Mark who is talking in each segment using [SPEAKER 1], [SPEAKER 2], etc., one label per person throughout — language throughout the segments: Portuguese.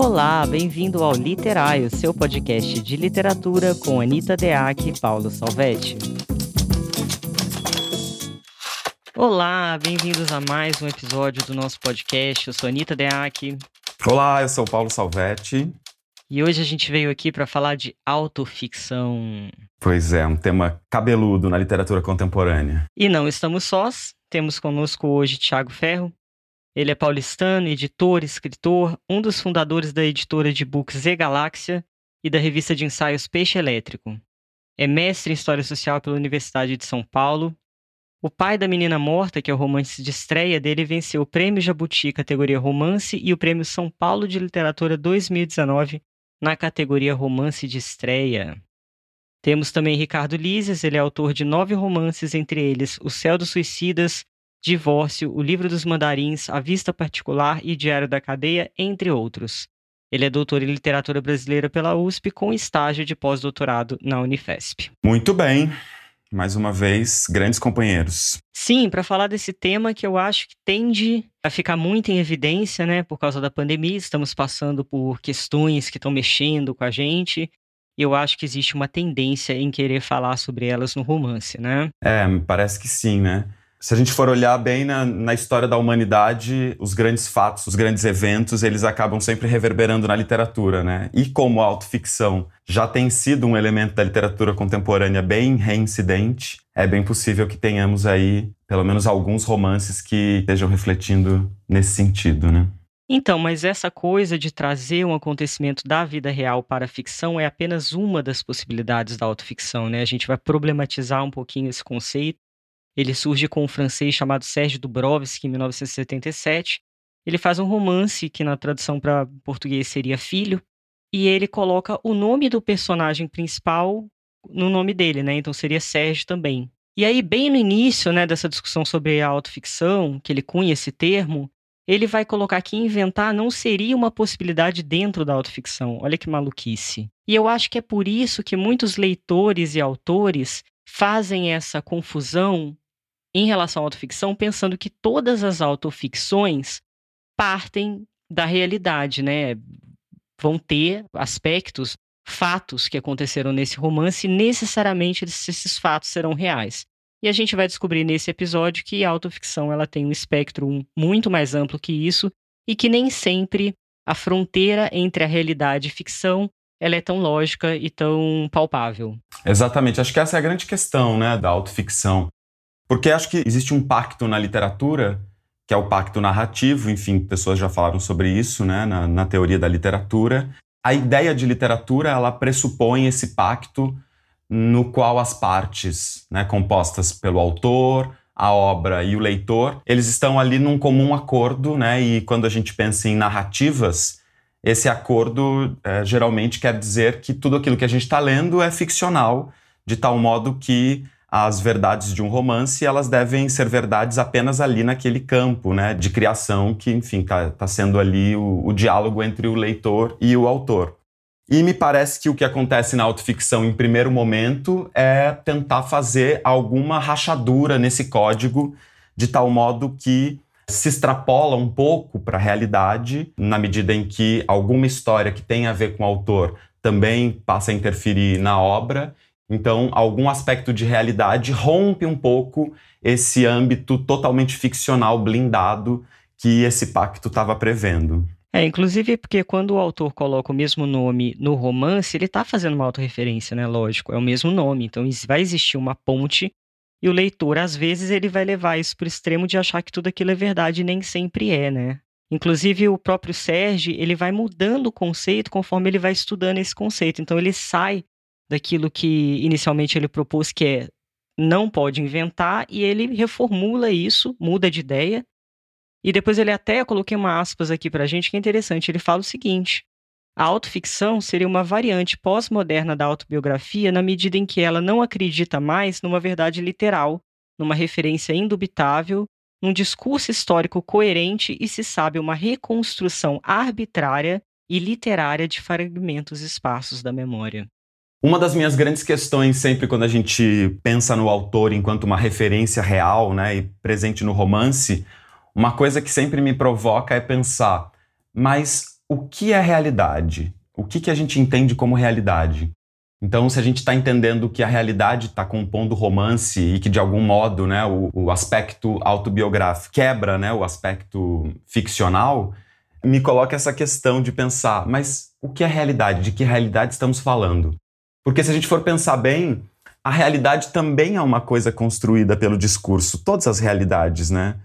[SPEAKER 1] Olá, bem-vindo ao Literário, seu podcast de literatura com Anita Deac e Paulo Salvetti. Olá, bem-vindos a mais um episódio do nosso podcast. Eu sou Anita Deac.
[SPEAKER 2] Olá, eu sou Paulo Salvetti.
[SPEAKER 1] E hoje a gente veio aqui para falar de autoficção.
[SPEAKER 2] Pois é, um tema cabeludo na literatura contemporânea.
[SPEAKER 1] E não estamos sós. Temos conosco hoje Tiago Ferro. Ele é paulistano, editor, escritor, um dos fundadores da editora de books Z Galáxia e da revista de ensaios Peixe Elétrico. É mestre em História Social pela Universidade de São Paulo. O pai da Menina Morta, que é o romance de estreia dele, venceu o Prêmio Jabuti categoria Romance e o Prêmio São Paulo de Literatura 2019 na categoria Romance de Estreia. Temos também Ricardo Lises, ele é autor de nove romances, entre eles O Céu dos Suicidas, Divórcio, O Livro dos Mandarins, A Vista Particular e Diário da Cadeia, entre outros. Ele é doutor em literatura brasileira pela USP com estágio de pós-doutorado na Unifesp.
[SPEAKER 2] Muito bem. Mais uma vez, grandes companheiros.
[SPEAKER 1] Sim, para falar desse tema que eu acho que tende a ficar muito em evidência, né, por causa da pandemia, estamos passando por questões que estão mexendo com a gente. E eu acho que existe uma tendência em querer falar sobre elas no romance, né?
[SPEAKER 2] É, parece que sim, né? Se a gente for olhar bem na, na, história da humanidade, os grandes fatos, os grandes eventos, eles acabam sempre reverberando na literatura, né? E como a autoficção já tem sido um elemento da literatura contemporânea bem reincidente, é bem possível que tenhamos aí pelo menos alguns romances que estejam refletindo nesse sentido, né?
[SPEAKER 1] Então, mas essa coisa de trazer um acontecimento da vida real para a ficção é apenas uma das possibilidades da autoficção, né? A gente vai problematizar um pouquinho esse conceito ele surge com um francês chamado Sérgio Dubrovsky em 1977. Ele faz um romance que na tradução para português seria Filho, e ele coloca o nome do personagem principal no nome dele, né? Então seria Sérgio também. E aí, bem no início, né, dessa discussão sobre a autoficção, que ele cunha esse termo, ele vai colocar que inventar não seria uma possibilidade dentro da autoficção. Olha que maluquice. E eu acho que é por isso que muitos leitores e autores fazem essa confusão em relação à autoficção, pensando que todas as autoficções partem da realidade, né? Vão ter aspectos, fatos que aconteceram nesse romance, e necessariamente esses fatos serão reais. E a gente vai descobrir nesse episódio que a autoficção ela tem um espectro muito mais amplo que isso e que nem sempre a fronteira entre a realidade e ficção ela é tão lógica e tão palpável.
[SPEAKER 2] Exatamente. Acho que essa é a grande questão né, da autoficção. Porque acho que existe um pacto na literatura, que é o pacto narrativo, enfim, pessoas já falaram sobre isso, né, na, na teoria da literatura. A ideia de literatura, ela pressupõe esse pacto no qual as partes, né, compostas pelo autor, a obra e o leitor, eles estão ali num comum acordo, né? E quando a gente pensa em narrativas, esse acordo é, geralmente quer dizer que tudo aquilo que a gente está lendo é ficcional, de tal modo que as verdades de um romance, elas devem ser verdades apenas ali naquele campo, né, de criação que, enfim, está tá sendo ali o, o diálogo entre o leitor e o autor. E me parece que o que acontece na autoficção em primeiro momento é tentar fazer alguma rachadura nesse código, de tal modo que se extrapola um pouco para a realidade, na medida em que alguma história que tem a ver com o autor também passa a interferir na obra então, algum aspecto de realidade rompe um pouco esse âmbito totalmente ficcional blindado que esse pacto estava prevendo.
[SPEAKER 1] É, inclusive porque quando o autor coloca o mesmo nome no romance, ele está fazendo uma autorreferência, né? Lógico, é o mesmo nome. Então vai existir uma ponte e o leitor, às vezes, ele vai levar isso para o extremo de achar que tudo aquilo é verdade e nem sempre é, né? Inclusive, o próprio Sérgio, ele vai mudando o conceito conforme ele vai estudando esse conceito. Então, ele sai daquilo que inicialmente ele propôs, que é não pode inventar, e ele reformula isso, muda de ideia. E depois ele até, coloquei uma aspas aqui para a gente que é interessante, ele fala o seguinte: a autoficção seria uma variante pós-moderna da autobiografia na medida em que ela não acredita mais numa verdade literal, numa referência indubitável, num discurso histórico coerente e se sabe uma reconstrução arbitrária e literária de fragmentos esparsos da memória.
[SPEAKER 2] Uma das minhas grandes questões sempre quando a gente pensa no autor enquanto uma referência real, né, e presente no romance, uma coisa que sempre me provoca é pensar, mas o que é realidade? O que, que a gente entende como realidade? Então, se a gente está entendendo que a realidade está compondo romance e que, de algum modo, né, o, o, aspecto autobiográfico quebra né, o aspecto ficcional, me coloca essa questão de pensar, mas o que é realidade? De que realidade estamos falando? Porque se a gente for pensar bem, a realidade também é uma coisa construída pelo discurso, todas as realidades, né?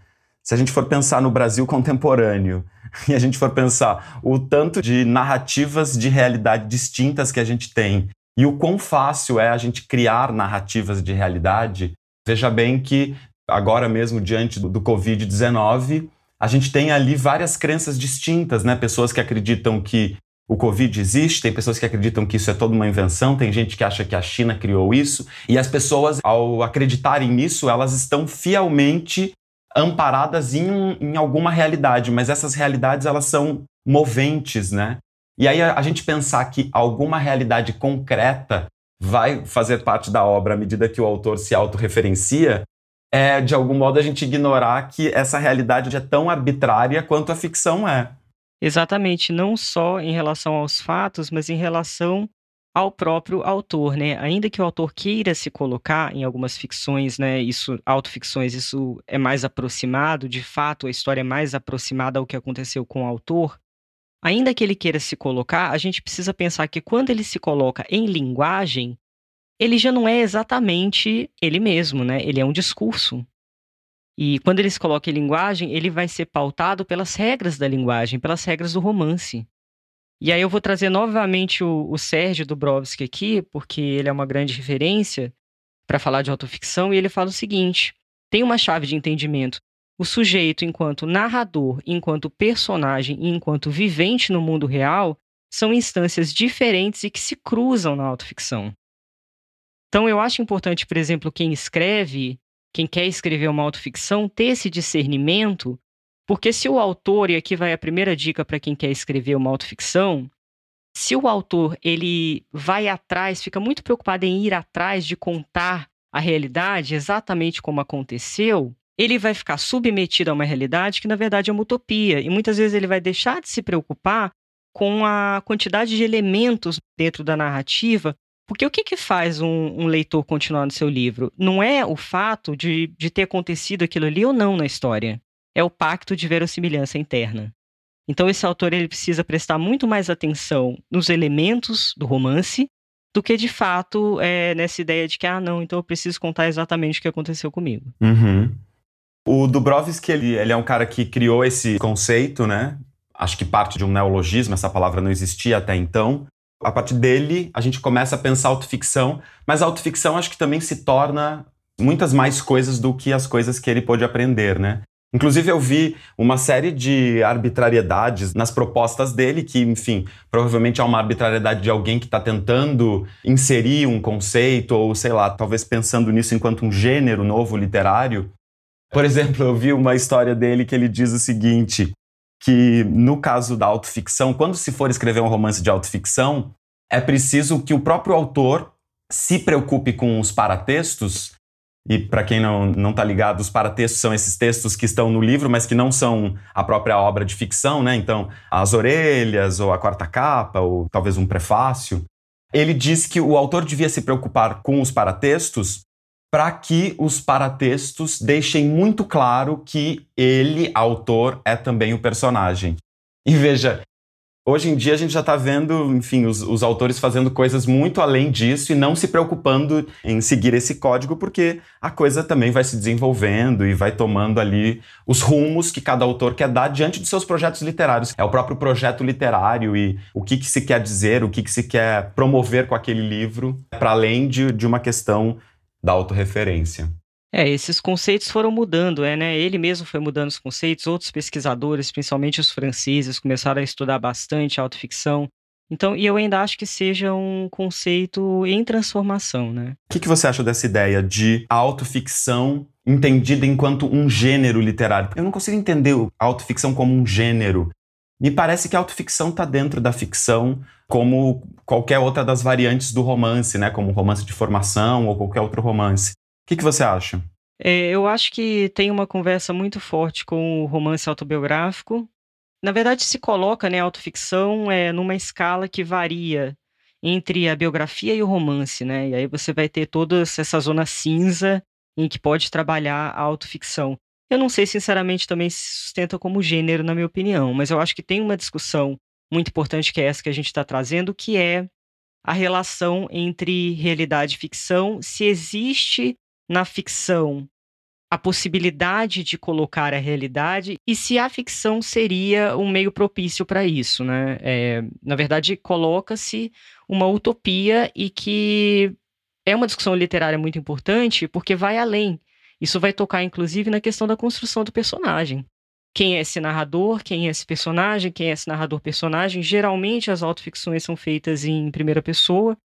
[SPEAKER 2] Se a gente for pensar no Brasil contemporâneo e a gente for pensar o tanto de narrativas de realidade distintas que a gente tem e o quão fácil é a gente criar narrativas de realidade, veja bem que agora mesmo diante do Covid-19, a gente tem ali várias crenças distintas, né? Pessoas que acreditam que o Covid existe, tem pessoas que acreditam que isso é toda uma invenção, tem gente que acha que a China criou isso, e as pessoas, ao acreditarem nisso, elas estão fielmente amparadas em, em alguma realidade, mas essas realidades elas são moventes, né? E aí a, a gente pensar que alguma realidade concreta vai fazer parte da obra à medida que o autor se autorreferencia, é de algum modo a gente ignorar que essa realidade é tão arbitrária quanto a ficção é.
[SPEAKER 1] Exatamente, não só em relação aos fatos, mas em relação ao próprio autor, né? Ainda que o autor queira se colocar em algumas ficções, né? Isso, autoficções, isso é mais aproximado, de fato, a história é mais aproximada ao que aconteceu com o autor. Ainda que ele queira se colocar, a gente precisa pensar que quando ele se coloca em linguagem, ele já não é exatamente ele mesmo, né? Ele é um discurso. E quando ele se coloca em linguagem, ele vai ser pautado pelas regras da linguagem, pelas regras do romance. E aí eu vou trazer novamente o, o Sérgio Dubrovski aqui, porque ele é uma grande referência para falar de autoficção, e ele fala o seguinte: tem uma chave de entendimento. O sujeito, enquanto narrador, enquanto personagem e enquanto vivente no mundo real, são instâncias diferentes e que se cruzam na autoficção. Então, eu acho importante, por exemplo, quem escreve quem quer escrever uma autoficção ter esse discernimento, porque se o autor, e aqui vai a primeira dica para quem quer escrever uma autoficção, se o autor ele vai atrás, fica muito preocupado em ir atrás de contar a realidade exatamente como aconteceu, ele vai ficar submetido a uma realidade que na verdade é uma utopia. E muitas vezes ele vai deixar de se preocupar com a quantidade de elementos dentro da narrativa porque o que, que faz um, um, leitor continuar no seu livro? Não é o fato de, de ter acontecido aquilo ali ou não na história. É o pacto de verossimilhança interna. Então esse autor ele precisa prestar muito mais atenção nos elementos do romance do que de fato é, nessa ideia de que ah não, então eu preciso contar exatamente o que aconteceu comigo.
[SPEAKER 2] Uhum. O Dubrovski ele, ele é um cara que criou esse conceito, né? Acho que parte de um neologismo, essa palavra não existia até então, a partir dele, a gente começa a pensar autoficção, mas a autoficção acho que também se torna muitas mais coisas do que as coisas que ele pôde aprender, né? Inclusive, eu vi uma série de arbitrariedades nas propostas dele, que, enfim, provavelmente é uma arbitrariedade de alguém que está tentando inserir um conceito, ou sei lá, talvez pensando nisso enquanto um gênero novo literário. Por exemplo, eu vi uma história dele que ele diz o seguinte: que no caso da autoficção, quando se for escrever um romance de autoficção, é preciso que o próprio autor se preocupe com os paratextos. E para quem não está ligado, os paratextos são esses textos que estão no livro, mas que não são a própria obra de ficção, né? Então, as orelhas, ou a quarta capa, ou talvez um prefácio. Ele diz que o autor devia se preocupar com os paratextos para que os paratextos deixem muito claro que ele, autor, é também o personagem. E veja, hoje em dia a gente já está vendo, enfim, os, os, autores fazendo coisas muito além disso e não se preocupando em seguir esse código, porque a coisa também vai se desenvolvendo e vai tomando ali os rumos que cada autor quer dar diante de seus projetos literários. É o próprio projeto literário e o que, que se quer dizer, o que, que se quer promover com aquele livro, para além de, de uma questão da autorreferência.
[SPEAKER 1] É, esses conceitos foram mudando, é, né? Ele mesmo foi mudando os conceitos, outros pesquisadores, principalmente os franceses, começaram a estudar bastante a autoficção. Então, e eu ainda acho que seja um conceito em transformação, né?
[SPEAKER 2] O que, que você acha dessa ideia de autoficção entendida enquanto um gênero literário? Eu não consigo entender a autoficção como um gênero. Me parece que a autoficção está dentro da ficção, como qualquer outra das variantes do romance, né? Como romance de formação ou qualquer outro romance. O que, que você acha?
[SPEAKER 1] É, eu acho que tem uma conversa muito forte com o romance autobiográfico na verdade, se coloca, né, a autoficção é, numa escala que varia entre a biografia e o romance, né? E aí você vai ter toda essa zona cinza em que pode trabalhar a autoficção. Eu não sei, sinceramente, também se sustenta como gênero, na minha opinião, mas eu acho que tem uma discussão muito importante que é essa que a gente está trazendo, que é a relação entre realidade e ficção, se existe na ficção a possibilidade de colocar a realidade e se a ficção seria um meio propício para isso, né? É, na verdade, coloca-se uma utopia e que é uma discussão literária muito importante porque vai além. Isso vai tocar, inclusive, na questão da construção do personagem. Quem é esse narrador? Quem é esse personagem? Quem é esse narrador-personagem? Geralmente as autoficções são feitas em primeira pessoa.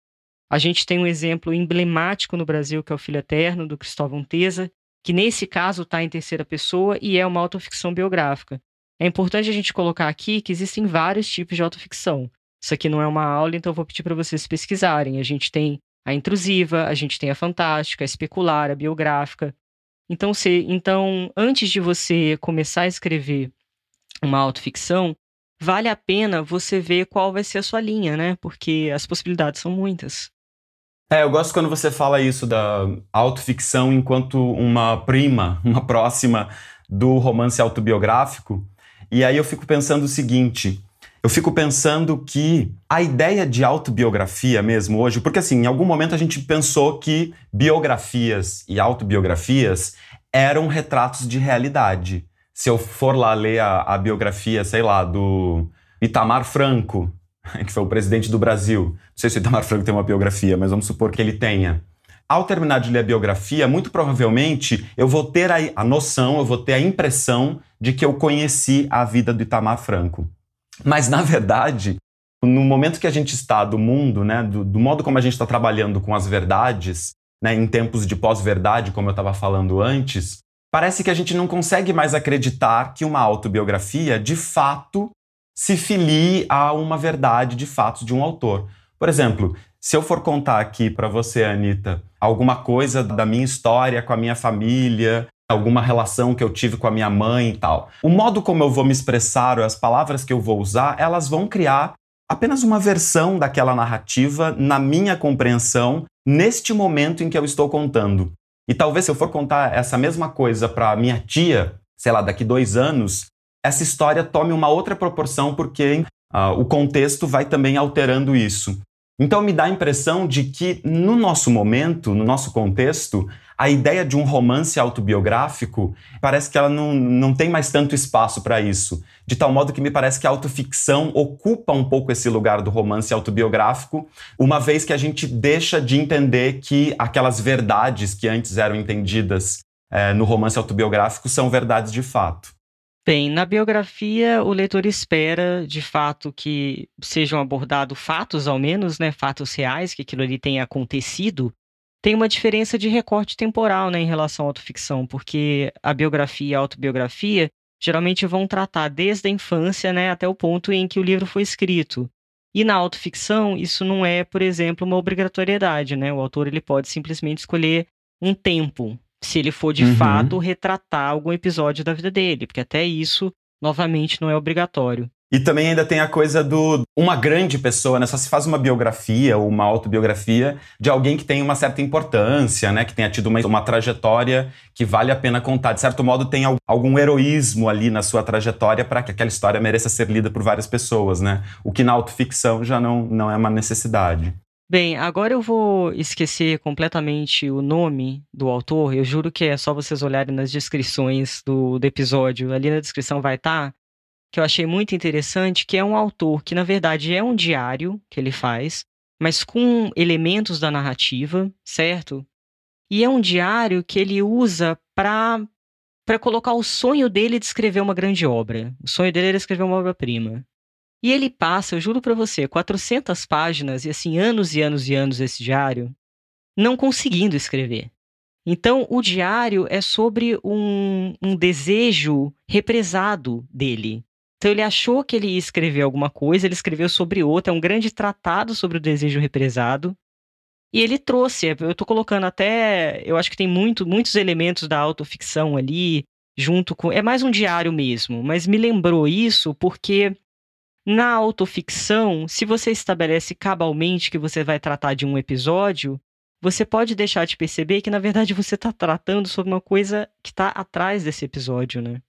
[SPEAKER 1] A gente tem um exemplo emblemático no Brasil, que é o Filho Eterno, do Cristóvão Teza, que nesse caso está em terceira pessoa e é uma autoficção biográfica. É importante a gente colocar aqui que existem vários tipos de autoficção. Isso aqui não é uma aula, então eu vou pedir para vocês pesquisarem. A gente tem a intrusiva, a gente tem a fantástica, a especular, a biográfica. Então, se, então, antes de você começar a escrever uma autoficção, vale a pena você ver qual vai ser a sua linha, né? Porque as possibilidades são muitas.
[SPEAKER 2] É, eu gosto quando você fala isso da autoficção enquanto uma prima, uma próxima do romance autobiográfico. E aí eu fico pensando o seguinte: eu fico pensando que a ideia de autobiografia mesmo hoje, porque assim, em algum momento a gente pensou que biografias e autobiografias eram retratos de realidade. Se eu for lá ler a, a biografia, sei lá, do Itamar Franco, que foi o presidente do Brasil. Não sei se o Itamar Franco tem uma biografia, mas vamos supor que ele tenha. Ao terminar de ler a biografia, muito provavelmente eu vou ter a, a noção, eu vou ter a impressão de que eu conheci a vida do Itamar Franco. Mas, na verdade, no momento que a gente está do mundo, né, do, do modo como a gente está trabalhando com as verdades, né, em tempos de pós-verdade, como eu estava falando antes, parece que a gente não consegue mais acreditar que uma autobiografia de fato se filie a uma verdade de fatos de um autor. Por exemplo, se eu for contar aqui para você, Anitta, alguma coisa da minha história com a minha família, alguma relação que eu tive com a minha mãe e tal, o modo como eu vou me expressar ou as palavras que eu vou usar, elas vão criar apenas uma versão daquela narrativa na minha compreensão neste momento em que eu estou contando. E talvez se eu for contar essa mesma coisa para minha tia, sei lá, daqui dois anos, essa história tome uma outra proporção porque uh, o contexto vai também alterando isso. Então me dá a impressão de que no nosso momento, no nosso contexto, a ideia de um romance autobiográfico parece que ela não, não tem mais tanto espaço para isso. De tal modo que me parece que a autoficção ocupa um pouco esse lugar do romance autobiográfico, uma vez que a gente deixa de entender que aquelas verdades que antes eram entendidas é, no romance autobiográfico são verdades de fato.
[SPEAKER 1] Bem, na biografia, o leitor espera, de fato, que sejam abordados fatos, ao menos, né, fatos reais, que aquilo ali tenha acontecido. Tem uma diferença de recorte temporal, né, em relação à autoficção, porque a biografia e a autobiografia geralmente vão tratar desde a infância, né, até o ponto em que o livro foi escrito. E na autoficção, isso não é, por exemplo, uma obrigatoriedade, né? O autor ele pode simplesmente escolher um tempo, se ele for de uhum. fato retratar algum episódio da vida dele, porque até isso, novamente, não é obrigatório.
[SPEAKER 2] E também ainda tem a coisa do uma grande pessoa, né? Só se faz uma biografia ou uma autobiografia de alguém que tem uma certa importância, né? Que tenha tido uma, uma trajetória que vale a pena contar. De certo modo, tem algum heroísmo ali na sua trajetória para que aquela história mereça ser lida por várias pessoas, né? O que na autoficção já não, não é uma necessidade.
[SPEAKER 1] Bem, agora eu vou esquecer completamente o nome do autor. Eu juro que é só vocês olharem nas descrições do, do episódio. Ali na descrição vai estar. Tá, que eu achei muito interessante, que é um autor que, na verdade, é um diário que ele faz, mas com elementos da narrativa, certo? E é um diário que ele usa para para colocar o sonho dele de escrever uma grande obra. O sonho dele era escrever uma obra-prima. E ele passa, eu juro para você, 400 páginas e assim anos e anos e anos esse diário não conseguindo escrever. Então, o diário é sobre um, um desejo represado dele. Então, ele achou que ele ia escrever alguma coisa, ele escreveu sobre outra, é um grande tratado sobre o desejo represado. E ele trouxe, eu estou colocando até, eu acho que tem muito, muitos elementos da autoficção ali, junto com. É mais um diário mesmo, mas me lembrou isso porque na autoficção, se você estabelece cabalmente que você vai tratar de um episódio, você pode deixar de perceber que, na verdade, você está tratando sobre uma coisa que está atrás desse episódio, né?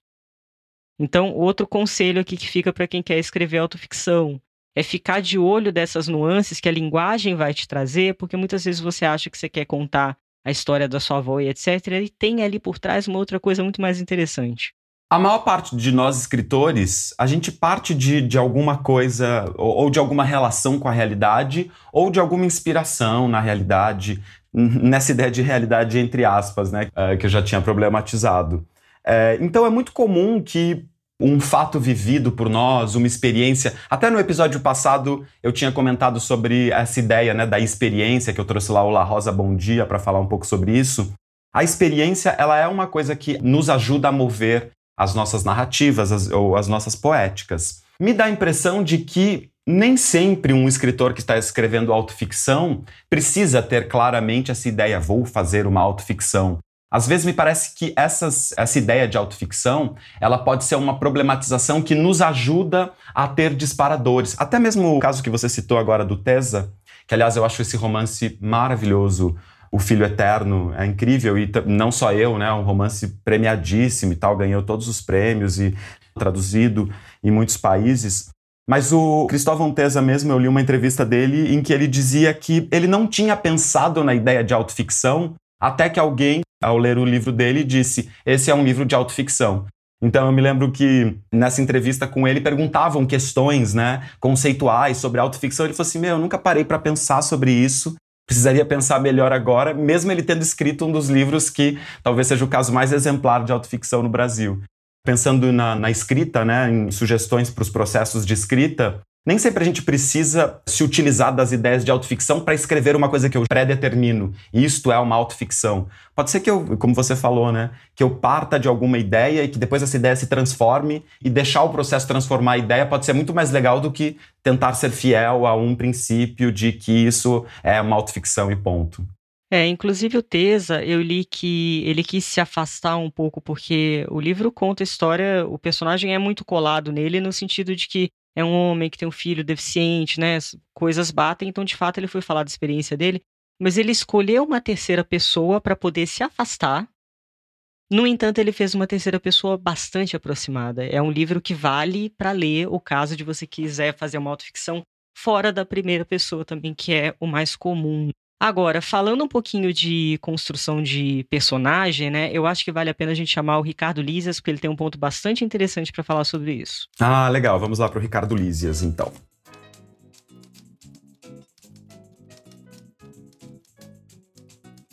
[SPEAKER 1] Então, outro conselho aqui que fica para quem quer escrever autoficção é ficar de olho dessas nuances que a linguagem vai te trazer, porque muitas vezes você acha que você quer contar a história da sua avó e etc. E tem ali por trás uma outra coisa muito mais interessante.
[SPEAKER 2] A maior parte de nós escritores, a gente parte de, de alguma coisa, ou, ou de alguma relação com a realidade, ou de alguma inspiração na realidade, nessa ideia de realidade entre aspas, né, eh, que eu já tinha problematizado. É, então é muito comum que um fato vivido por nós, uma experiência. Até no episódio passado eu tinha comentado sobre essa ideia né, da experiência, que eu trouxe lá o La Rosa Bom Dia para falar um pouco sobre isso. A experiência ela é uma coisa que nos ajuda a mover as nossas narrativas as, ou as nossas poéticas. Me dá a impressão de que nem sempre um escritor que está escrevendo autoficção precisa ter claramente essa ideia, vou fazer uma autoficção. Às vezes me parece que essas, essa ideia de autoficção ela pode ser uma problematização que nos ajuda a ter disparadores. Até mesmo o caso que você citou agora do Tesa, que aliás eu acho esse romance maravilhoso, O Filho Eterno, é incrível e não só eu, né, um romance premiadíssimo e tal, ganhou todos os prêmios e traduzido em muitos países. Mas o Cristóvão Tesa mesmo, eu li uma entrevista dele em que ele dizia que ele não tinha pensado na ideia de autoficção até que alguém ao ler o livro dele, disse: Esse é um livro de autoficção. Então eu me lembro que nessa entrevista com ele perguntavam questões, né, conceituais sobre autoficção. Ele falou assim: "Meu, eu nunca parei para pensar sobre isso. Precisaria pensar melhor agora, mesmo ele tendo escrito um dos livros que talvez seja o caso mais exemplar de autoficção no Brasil. Pensando na, na escrita, né, em sugestões para os processos de escrita, nem sempre a gente precisa se utilizar das ideias de autoficção para escrever uma coisa que eu pré-determino. Isto é uma autoficção. Pode ser que eu, como você falou, né, que eu parta de alguma ideia e que depois essa ideia se transforme e deixar o processo transformar a ideia pode ser muito mais legal do que tentar ser fiel a um princípio de que isso é uma autoficção e ponto.
[SPEAKER 1] É, inclusive o Tesa, eu li que ele quis se afastar um pouco porque o livro conta a história, o personagem é muito colado nele no sentido de que é um homem que tem um filho deficiente, né? Coisas batem, então de fato ele foi falar da experiência dele, mas ele escolheu uma terceira pessoa para poder se afastar. No entanto, ele fez uma terceira pessoa bastante aproximada. É um livro que vale para ler o caso de você quiser fazer uma autoficção fora da primeira pessoa também, que é o mais comum Agora, falando um pouquinho de construção de personagem, né? Eu acho que vale a pena a gente chamar o Ricardo Lízias, porque ele tem um ponto bastante interessante para falar sobre isso.
[SPEAKER 2] Ah, legal. Vamos lá para o Ricardo Lízias, então.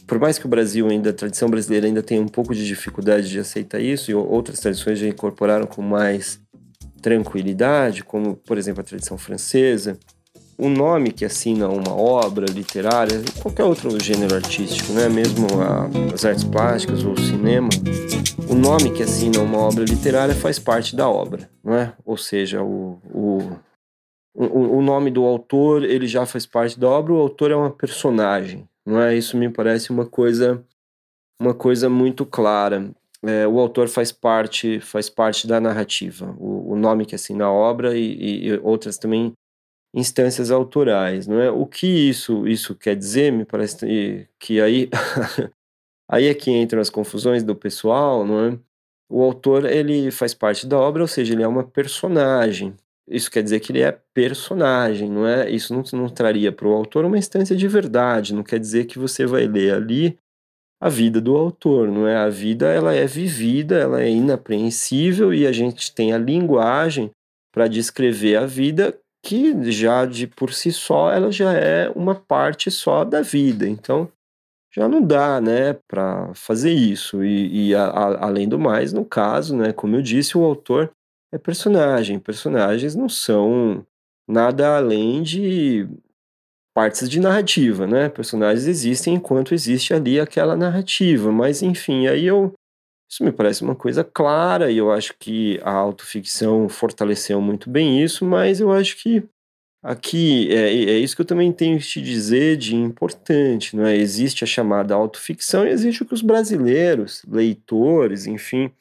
[SPEAKER 3] Por mais que o Brasil ainda, a tradição brasileira ainda tenha um pouco de dificuldade de aceitar isso, e outras tradições já incorporaram com mais tranquilidade, como, por exemplo, a tradição francesa, o nome que assina uma obra literária, qualquer outro gênero artístico, né? mesmo a, as artes plásticas ou o cinema, o nome que assina uma obra literária faz parte da obra, não é? Ou seja, o, o, o, nome do autor ele já faz parte da obra, o autor é uma personagem, não é? Isso me parece uma coisa uma coisa muito clara. É, o autor faz parte faz parte da narrativa. O, o nome que assina a obra e, e outras também instâncias autorais, não é? O que isso isso quer dizer? Me parece que aí aí é que entram as confusões do pessoal, não é? O autor ele faz parte da obra, ou seja, ele é uma personagem. Isso quer dizer que ele é personagem, não é? Isso não, não traria para o autor uma instância de verdade. Não quer dizer que você vai ler ali a vida do autor, não é? A vida ela é vivida, ela é inapreensível e a gente tem a linguagem para descrever a vida que já de por si só ela já é uma parte só da vida. Então já não dá, né, para fazer isso. E, e a, a, além do mais, no caso, né, como eu disse, o autor é personagem. Personagens não são nada além de partes de narrativa, né? Personagens existem enquanto existe ali aquela narrativa. Mas enfim, aí eu isso me parece uma coisa clara e eu acho que a autoficção fortaleceu muito bem isso, mas eu acho que aqui é, é isso que eu também tenho que te dizer de importante, não é? Existe a chamada autoficção e existe o que os brasileiros, leitores, enfim,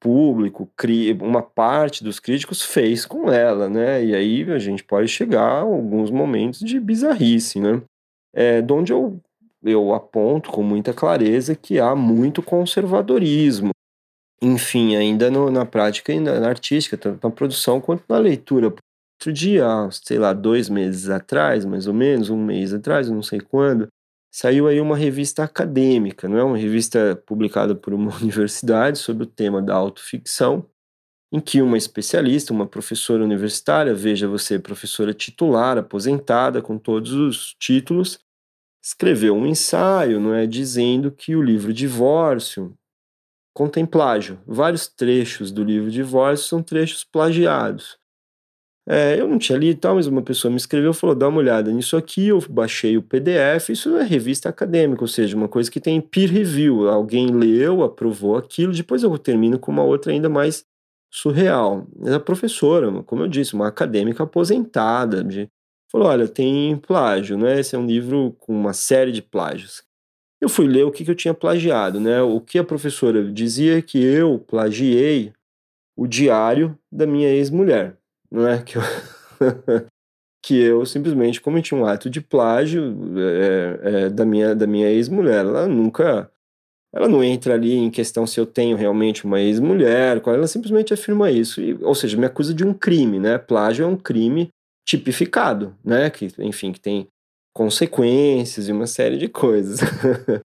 [SPEAKER 3] público, uma parte dos críticos fez com ela, né? E aí a gente pode chegar a alguns momentos de bizarrice, né? É, de onde eu, eu aponto com muita clareza que há muito conservadorismo, enfim, ainda no, na prática e na, na, artística, tanto na produção quanto na leitura. Outro dia, sei lá, dois meses atrás, mais ou menos, um mês atrás, não sei quando, saiu aí uma revista acadêmica, não é uma revista publicada por uma universidade sobre o tema da autoficção, em que uma especialista, uma professora universitária, veja você, professora titular, aposentada, com todos os títulos, escreveu um ensaio, não é, dizendo que o livro Divórcio contém plágio. Vários trechos do livro Divórcio são trechos plagiados. É, eu não tinha lido e tal, mas uma pessoa me escreveu e falou: dá uma olhada nisso aqui. Eu baixei o PDF. Isso é revista acadêmica, ou seja, uma coisa que tem peer review. Alguém leu, aprovou aquilo. Depois eu termino com uma outra ainda mais surreal. A professora, como eu disse, uma acadêmica aposentada, de, falou: olha, tem plágio, né? Esse é um livro com uma série de plágios. Eu fui ler o que, que eu tinha plagiado, né? O que a professora dizia que eu plagiei o diário da minha ex-mulher não é? Que eu, que eu simplesmente cometi um ato de plágio é, é, da minha, da minha ex-mulher. Ela nunca. Ela não entra ali em questão se eu tenho realmente uma ex-mulher, ela simplesmente afirma isso. E, ou seja, me acusa de um crime, né? Plágio é um crime tipificado, né? Que, enfim, que tem consequências e uma série de coisas.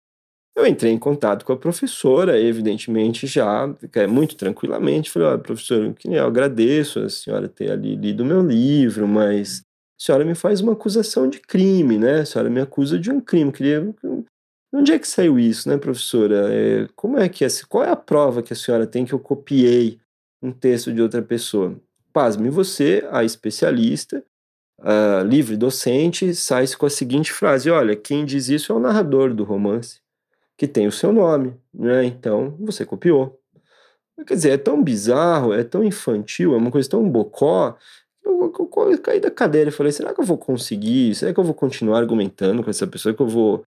[SPEAKER 3] Eu entrei em contato com a professora, evidentemente já muito tranquilamente. Falei: Olha, professora, eu agradeço a senhora ter ali lido o meu livro, mas a senhora me faz uma acusação de crime, né? A senhora me acusa de um crime. Queria. Onde é que saiu isso, né, professora? É, como é que é? Qual é a prova que a senhora tem que eu copiei um texto de outra pessoa? Pasme você, a especialista, a livre docente, sai com a seguinte frase: Olha, quem diz isso é o narrador do romance que tem o seu nome, né? Então você copiou. Quer dizer, é tão bizarro, é tão infantil, é uma coisa tão bocó. Eu, eu, eu, caí da cadeira e falei: será que eu vou conseguir? Será que eu vou continuar argumentando com essa pessoa? Que eu vou.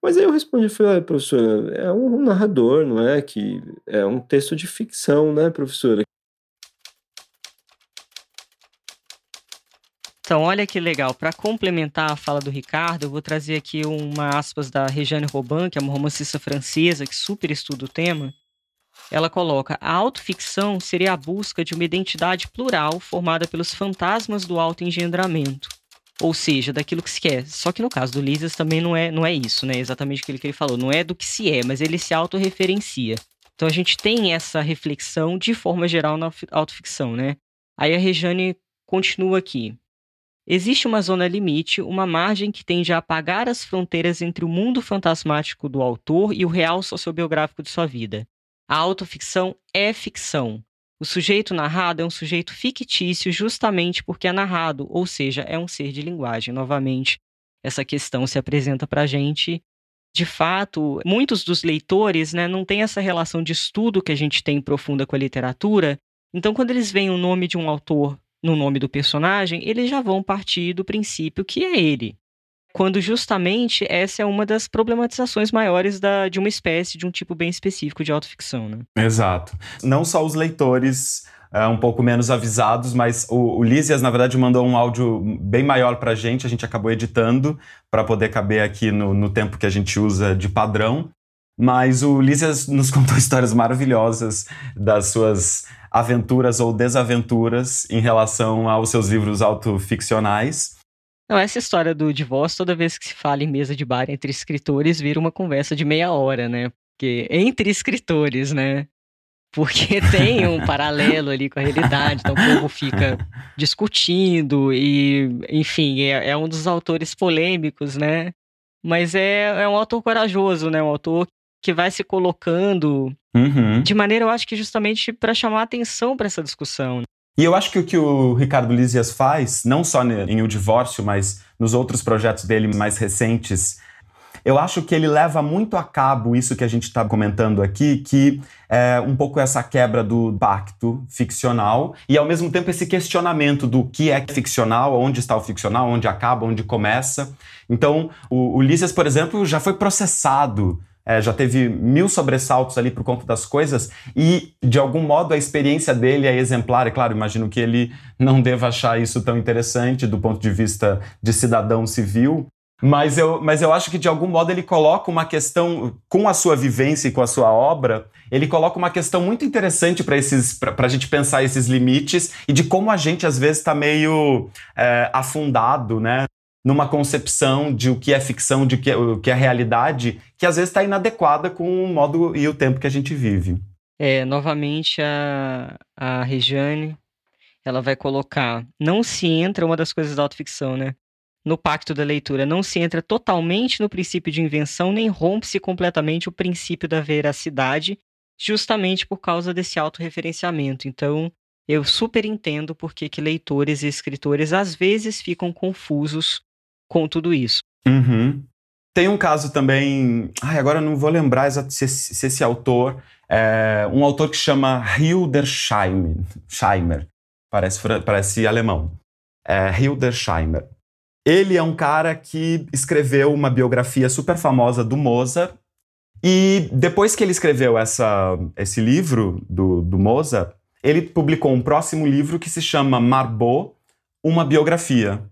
[SPEAKER 3] Mas aí eu respondi: falei, professora, é um narrador, não é? Que é um texto de ficção, né, professora?
[SPEAKER 1] Então, olha que legal. Para complementar a fala do Ricardo, eu vou trazer aqui uma aspas da Regiane Robin, que é uma romancista francesa que super estuda o tema. Ela coloca: a autoficção seria a busca de uma identidade plural formada pelos fantasmas do autoengendramento. Ou seja, daquilo que se quer. Só que no caso do Lises também não é, não é isso, né? Exatamente aquilo que ele falou. Não é do que se é, mas ele se autorreferencia. Então a gente tem essa reflexão de forma geral na autoficção, né? Aí a Regiane continua aqui. Existe uma zona limite, uma margem que tende a apagar as fronteiras entre o mundo fantasmático do autor e o real sociobiográfico de sua vida. A autoficção é ficção. O sujeito narrado é um sujeito fictício justamente porque é narrado, ou seja, é um ser de linguagem. Novamente, essa questão se apresenta para a gente. De fato, muitos dos leitores né, não têm essa relação de estudo que a gente tem profunda com a literatura. Então, quando eles veem o nome de um autor no nome do personagem, eles já vão partir do princípio que é ele. Quando justamente essa é uma das problematizações maiores da, de uma espécie, de um tipo bem específico de autoficção. Né?
[SPEAKER 2] Exato. Não só os leitores uh, um pouco menos avisados, mas o, o na verdade, mandou um áudio bem maior para a gente, a gente acabou editando para poder caber aqui no, no tempo que a gente usa de padrão. Mas o Lísias nos contou histórias maravilhosas das suas aventuras ou desaventuras em relação aos seus livros autoficcionais.
[SPEAKER 1] Não, essa história do divórcio, toda vez que se fala em mesa de bar entre escritores, vira uma conversa de meia hora, né? Porque entre escritores, né? Porque tem um paralelo ali com a realidade, então o povo fica discutindo e, enfim, é, é um dos autores polêmicos, né? Mas é, é um autor corajoso, né? Um autor que vai se colocando uhum. de maneira, eu acho que justamente para chamar atenção para essa discussão.
[SPEAKER 2] E eu acho que o que o Ricardo Lísias faz, não só em O Divórcio, mas nos outros projetos dele mais recentes, eu acho que ele leva muito a cabo isso que a gente está comentando aqui, que é um pouco essa quebra do pacto ficcional e ao mesmo tempo esse questionamento do que é ficcional, onde está o ficcional, onde acaba, onde começa. Então, o Ulisses, por exemplo, já foi processado é, já teve mil sobressaltos ali por conta das coisas e, de algum modo, a experiência dele é exemplar. É claro, imagino que ele não deva achar isso tão interessante do ponto de vista de cidadão civil, mas eu, mas eu acho que, de algum modo, ele coloca uma questão, com a sua vivência e com a sua obra, ele coloca uma questão muito interessante para a gente pensar esses limites e de como a gente, às vezes, está meio é, afundado, né? Numa concepção de o que é ficção, de o que é, o que é realidade, que às vezes está inadequada com o modo e o tempo que a gente vive.
[SPEAKER 1] É, novamente, a, a Regiane, ela vai colocar, não se entra uma das coisas da autoficção, né? no pacto da leitura não se entra totalmente no princípio de invenção, nem rompe-se completamente o princípio da veracidade, justamente por causa desse autorreferenciamento. Então, eu super entendo por que leitores e escritores às vezes ficam confusos com tudo isso.
[SPEAKER 2] Uhum. Tem um caso também. Ai, agora eu não vou lembrar se se esse autor. É um autor que chama Hildersheimer. Scheimer, parece, parece alemão. É, Hildersheimer. Ele é um cara que escreveu uma biografia super famosa do Mozart. E depois que ele escreveu essa, esse livro do, do Mozart, ele publicou um próximo livro que se chama Marbot, uma biografia.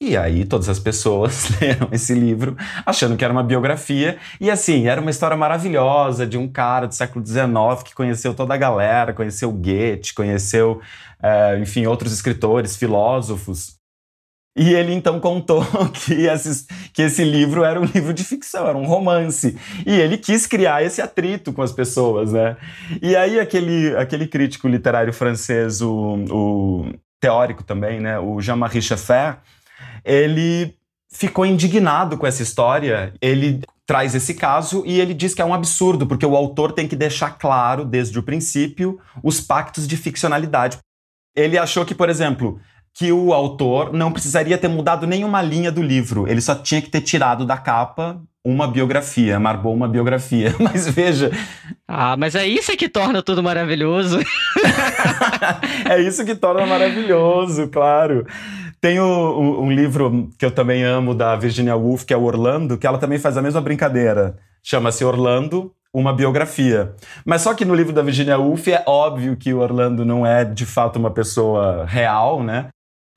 [SPEAKER 2] E aí todas as pessoas leram esse livro achando que era uma biografia. E assim, era uma história maravilhosa de um cara do século XIX que conheceu toda a galera, conheceu Goethe, conheceu, é, enfim, outros escritores, filósofos. E ele então contou que, esses, que esse livro era um livro de ficção, era um romance. E ele quis criar esse atrito com as pessoas, né? E aí aquele, aquele crítico literário francês, o, o teórico também, né? O Jean-Marie Schaeffer, ele ficou indignado com essa história. Ele traz esse caso e ele diz que é um absurdo, porque o autor tem que deixar claro, desde o princípio, os pactos de ficcionalidade. Ele achou que, por exemplo, que o autor não precisaria ter mudado nenhuma linha do livro, ele só tinha que ter tirado da capa uma biografia, Marbou uma biografia. Mas veja.
[SPEAKER 1] Ah, mas é isso que torna tudo maravilhoso.
[SPEAKER 2] é isso que torna maravilhoso, claro. Tem um, um, livro que eu também amo da Virginia Woolf, que é o Orlando, que ela também faz a mesma brincadeira. Chama-se Orlando, uma biografia. Mas só que no livro da Virginia Woolf é óbvio que o Orlando não é de fato uma pessoa real, né?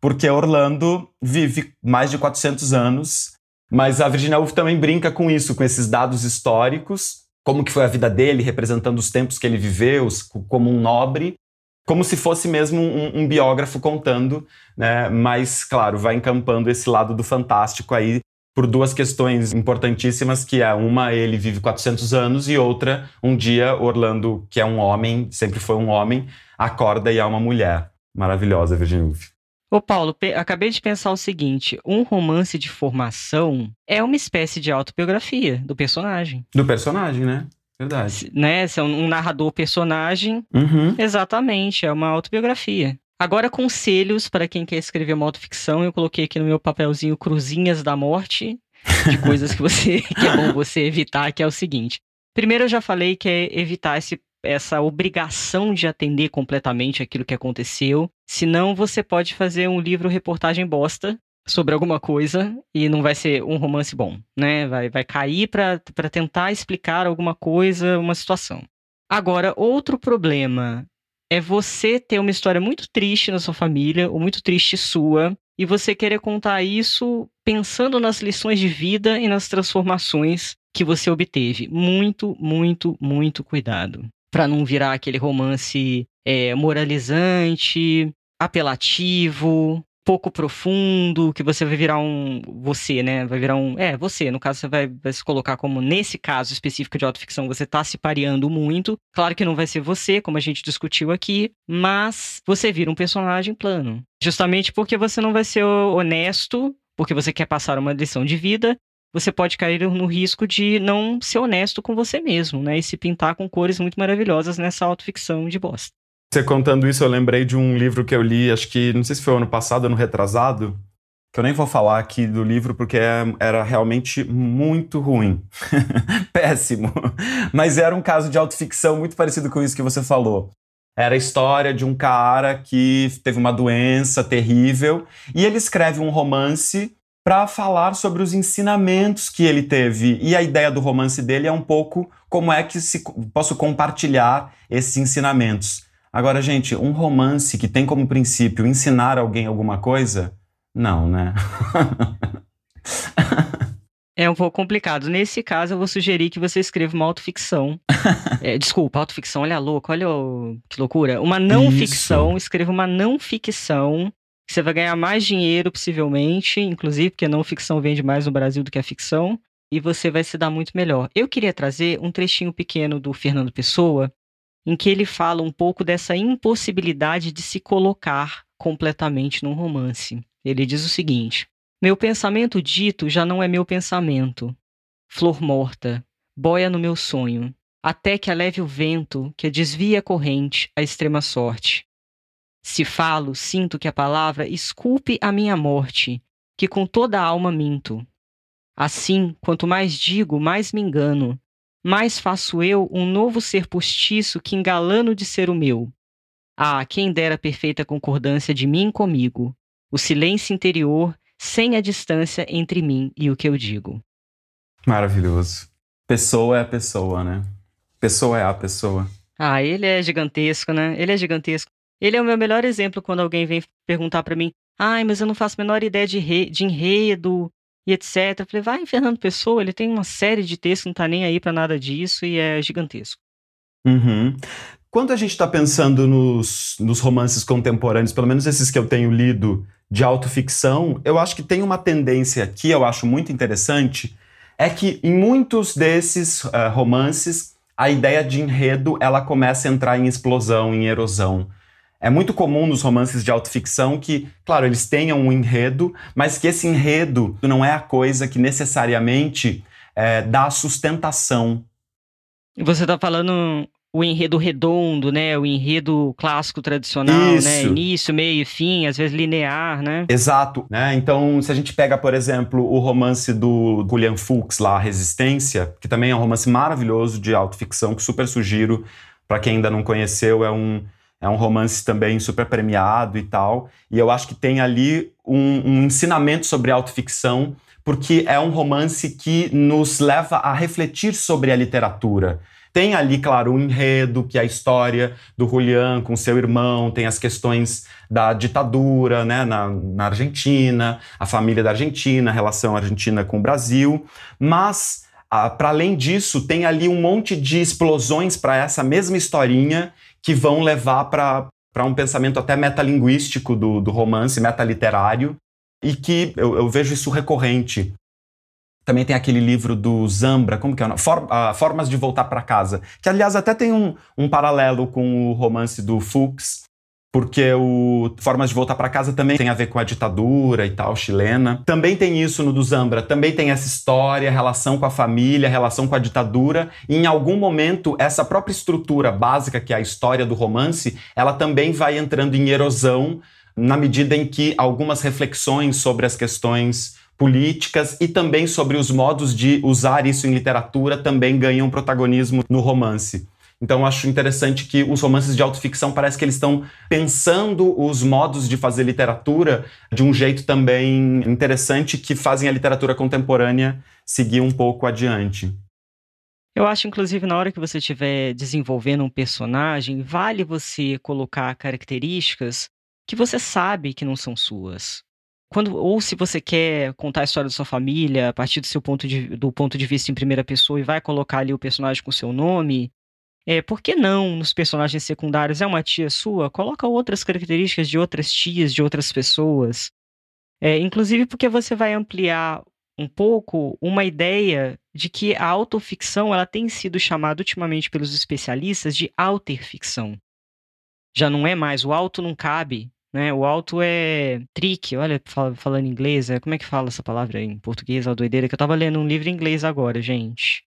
[SPEAKER 2] porque Orlando vive mais de 400 anos, mas a Virginia Woolf também brinca com isso, com esses dados históricos, como que foi a vida dele, representando os tempos que ele viveu, como um nobre, como se fosse mesmo um, um biógrafo contando, né? Mas, claro, vai encampando esse lado do fantástico aí por duas questões importantíssimas, que é uma, ele vive 400 anos, e outra, um dia Orlando, que é um homem, sempre foi um homem, acorda e é uma mulher. Maravilhosa, Virginia Woolf.
[SPEAKER 1] Ô Paulo, acabei de pensar o seguinte: um romance de formação é uma espécie de autobiografia do personagem.
[SPEAKER 2] Do personagem, né? Verdade.
[SPEAKER 1] Né? Se é um narrador personagem,
[SPEAKER 2] uhum.
[SPEAKER 1] exatamente, é uma autobiografia. Agora, conselhos para quem quer escrever uma autoficção, eu coloquei aqui no meu papelzinho Cruzinhas da Morte, de coisas que você que é bom você evitar, que é o seguinte. Primeiro, eu já falei que é evitar esse essa obrigação de atender completamente aquilo que aconteceu. Senão você pode fazer um livro reportagem bosta sobre alguma coisa e não vai ser um romance bom, né? Vai, vai cair para tentar explicar alguma coisa, uma situação. Agora, outro problema é você ter uma história muito triste na sua família, ou muito triste sua, e você querer contar isso pensando nas lições de vida e nas transformações que você obteve. Muito, muito, muito cuidado para não virar aquele romance é, moralizante, apelativo, pouco profundo, que você vai virar um. Você, né? Vai virar um. É, você. No caso, você vai, vai se colocar como, nesse caso específico de autoficção, você está se pareando muito. Claro que não vai ser você, como a gente discutiu aqui, mas você vira um personagem plano. Justamente porque você não vai ser honesto, porque você quer passar uma lição de vida, você pode cair no risco de não ser honesto com você mesmo, né? E se pintar com cores muito maravilhosas nessa autoficção de bosta.
[SPEAKER 2] Você contando isso, eu lembrei de um livro que eu li, acho que, não sei se foi ano passado, ano retrasado, que eu nem vou falar aqui do livro porque é, era realmente muito ruim. Péssimo. Mas era um caso de autoficção muito parecido com isso que você falou. Era a história de um cara que teve uma doença terrível e ele escreve um romance para falar sobre os ensinamentos que ele teve. E a ideia do romance dele é um pouco como é que se, posso compartilhar esses ensinamentos. Agora, gente, um romance que tem como princípio ensinar alguém alguma coisa, não, né?
[SPEAKER 1] É um pouco complicado. Nesse caso, eu vou sugerir que você escreva uma autoficção. é, desculpa, autoficção, olha louco, olha o... que loucura. Uma não Isso. ficção, escreva uma não ficção. Você vai ganhar mais dinheiro, possivelmente, inclusive, porque a não ficção vende mais no Brasil do que a ficção. E você vai se dar muito melhor. Eu queria trazer um trechinho pequeno do Fernando Pessoa, em que ele fala um pouco dessa impossibilidade de se colocar completamente num romance. Ele diz o seguinte: meu pensamento dito já não é meu pensamento. Flor morta, boia no meu sonho, até que aleve o vento que desvia a corrente à extrema sorte. Se falo, sinto que a palavra esculpe a minha morte, que com toda a alma minto. Assim, quanto mais digo, mais me engano, mais faço eu um novo ser postiço que engalano de ser o meu. Ah, quem dera perfeita concordância de mim comigo, o silêncio interior sem a distância entre mim e o que eu digo.
[SPEAKER 2] Maravilhoso. Pessoa é a pessoa, né? Pessoa é a pessoa.
[SPEAKER 1] Ah, ele é gigantesco, né? Ele é gigantesco. Ele é o meu melhor exemplo quando alguém vem perguntar para mim: ai, mas eu não faço a menor ideia de, re... de enredo e etc. Eu falei: vai em Fernando Pessoa, ele tem uma série de textos, não tá nem aí para nada disso e é gigantesco.
[SPEAKER 2] Uhum. Quando a gente está pensando nos, nos romances contemporâneos, pelo menos esses que eu tenho lido de autoficção, eu acho que tem uma tendência que eu acho muito interessante, é que em muitos desses uh, romances a ideia de enredo ela começa a entrar em explosão, em erosão. É muito comum nos romances de autoficção que, claro, eles tenham um enredo, mas que esse enredo não é a coisa que necessariamente é, dá sustentação.
[SPEAKER 1] Você está falando o enredo redondo, né? O enredo clássico tradicional, né? Isso. né? Início, meio e fim, às vezes linear, né?
[SPEAKER 2] Exato, né? Então, se a gente pega, por exemplo, o romance do William Fuchs lá, Resistência, que também é um romance maravilhoso de autoficção que super sugiro para quem ainda não conheceu, é um é um romance também super premiado e tal. E eu acho que tem ali um, um ensinamento sobre autoficção, porque é um romance que nos leva a refletir sobre a literatura. Tem ali, claro, um enredo, que é a história do Julián com seu irmão, tem as questões da ditadura né, na, na Argentina, a família da Argentina, a relação Argentina com o Brasil, mas. Ah, para além disso, tem ali um monte de explosões para essa mesma historinha que vão levar para um pensamento até metalinguístico do, do romance, metaliterário, e que eu, eu, vejo isso recorrente também tem aquele livro do Zambra, como que é? For, uh, Formas de Voltar para Casa, que aliás até tem um, um paralelo com o romance do Fuchs, porque o Formas de Voltar para Casa também tem a ver com a ditadura e tal, chilena. Também tem isso no do Zambra, também tem essa história, relação com a família, relação com a ditadura, e em algum momento essa própria estrutura básica, que é a história do romance, ela também vai entrando em erosão na medida em que algumas reflexões sobre as questões políticas e também sobre os modos de usar isso em literatura também ganham protagonismo no romance. Então, acho interessante que os romances de autoficção parece que eles estão pensando os modos de fazer literatura de um jeito também interessante que fazem a literatura contemporânea seguir um pouco adiante.
[SPEAKER 1] Eu acho, inclusive, na hora que você estiver desenvolvendo um personagem, vale você colocar características que você sabe que não são suas quando ou se você quer contar a história da sua família a partir do seu ponto de, do ponto de vista em primeira pessoa e vai colocar ali o personagem com seu nome, é, por que não nos personagens secundários é uma tia sua? Coloca outras características de outras tias, de outras pessoas. É, inclusive porque você vai ampliar um pouco uma ideia de que a autoficção ela tem sido chamada ultimamente pelos especialistas de alterficção. Já não é mais o alto não cabe, né? O alto é trick, olha, falando inglês, é, como é que fala essa palavra em português, a doideira, que eu tava lendo um livro em inglês agora, gente.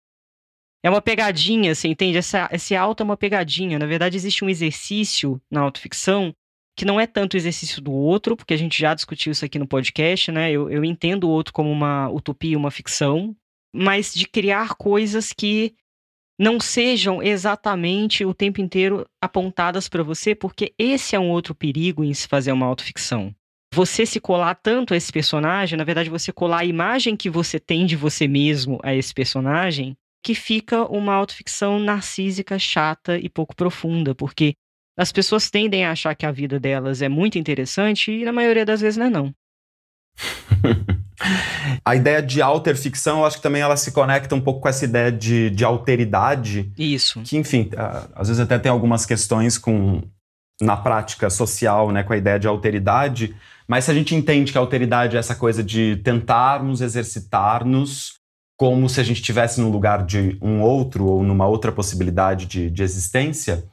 [SPEAKER 1] É uma pegadinha, você entende? Essa, esse alto é uma pegadinha. Na verdade, existe um exercício na autoficção que não é tanto o exercício do outro, porque a gente já discutiu isso aqui no podcast, né? Eu, eu entendo o outro como uma utopia, uma ficção, mas de criar coisas que não sejam exatamente o tempo inteiro apontadas para você, porque esse é um outro perigo em se fazer uma autoficção. você se colar tanto a esse personagem, na verdade, você colar a imagem que você tem de você mesmo a esse personagem, que fica uma autoficção narcísica, chata e pouco profunda, porque as pessoas tendem a achar que a vida delas é muito interessante e na maioria das vezes não é não.
[SPEAKER 2] a ideia de alterficção, eu acho que também ela se conecta um pouco com essa ideia de, de alteridade.
[SPEAKER 1] Isso.
[SPEAKER 2] Que, enfim, às vezes até tem algumas questões com na prática social, né, com a ideia de alteridade, mas se a gente entende que a alteridade é essa coisa de tentarmos exercitar-nos como se a gente estivesse no lugar de um outro ou numa outra possibilidade de, de existência,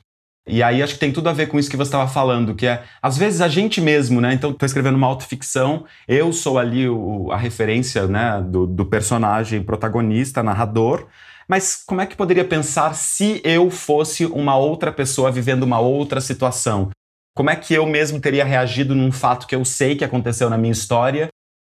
[SPEAKER 2] e aí acho que tem tudo a ver com isso que você estava falando, que é, às vezes, a gente mesmo, né? Então, estou escrevendo uma autoficção, eu sou ali o, a referência né, do, do personagem protagonista, narrador, mas como é que poderia pensar se eu fosse uma outra pessoa vivendo uma outra situação? Como é que eu mesmo teria reagido num fato que eu sei que aconteceu na minha história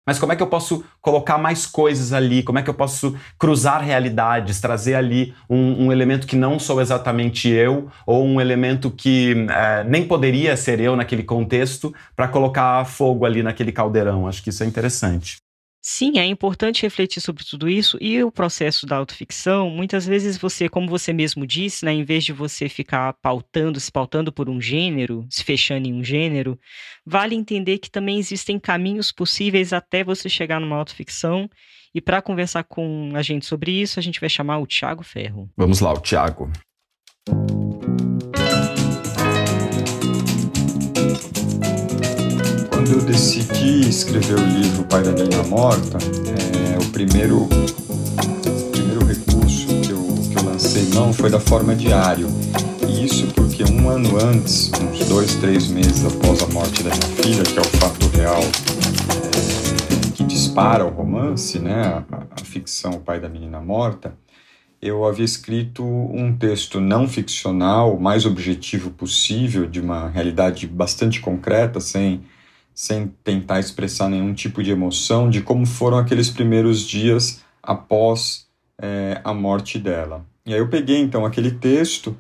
[SPEAKER 2] mas como é que eu posso colocar mais coisas ali? Como é que eu posso cruzar realidades, trazer ali um, um elemento que não sou exatamente eu, ou um elemento que é, nem poderia ser eu naquele contexto, para colocar fogo ali naquele caldeirão? Acho que isso é interessante.
[SPEAKER 1] Sim, é importante refletir sobre tudo isso e o processo da autoficção. Muitas vezes você, como você mesmo disse, né, em vez de você ficar pautando, se pautando por um gênero, se fechando em um gênero, vale entender que também existem caminhos possíveis até você chegar numa autoficção. E para conversar com a gente sobre isso, a gente vai chamar o Tiago Ferro.
[SPEAKER 2] Vamos lá, o Tiago.
[SPEAKER 4] Quando eu decidi escrever o livro Pai da Menina Morta, é, o primeiro, o primeiro recurso que eu, que eu lancei mão foi da forma diário. E isso porque um ano antes, uns dois, três meses após a morte da minha filha, que é o fato real é, que dispara o romance, né, a, a ficção O Pai da Menina Morta, eu havia escrito um texto não ficcional, o mais objetivo possível, de uma realidade bastante concreta, sem sem tentar expressar nenhum tipo de emoção, de como foram aqueles primeiros dias após é, a morte dela. E aí eu peguei então aquele texto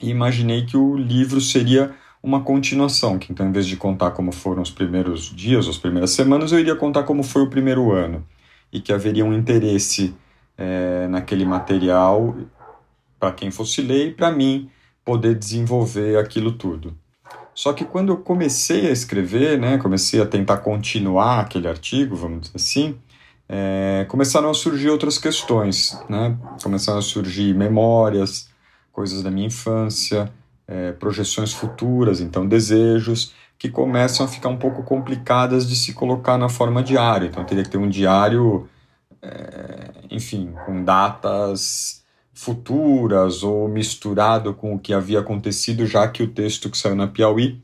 [SPEAKER 4] e imaginei que o livro seria uma continuação, que então em vez de contar como foram os primeiros dias, as primeiras semanas, eu iria contar como foi o primeiro ano e que haveria um interesse é, naquele material para quem fosse ler e para mim poder desenvolver aquilo tudo. Só que quando eu comecei a escrever, né, comecei a tentar continuar aquele artigo, vamos dizer assim, é, começaram a surgir outras questões, né? Começaram a surgir memórias, coisas da minha infância, é, projeções futuras, então desejos, que começam a ficar um pouco complicadas de se colocar na forma diária. Então teria que ter um diário, é, enfim, com datas futuras ou misturado com o que havia acontecido, já que o texto que saiu na Piauí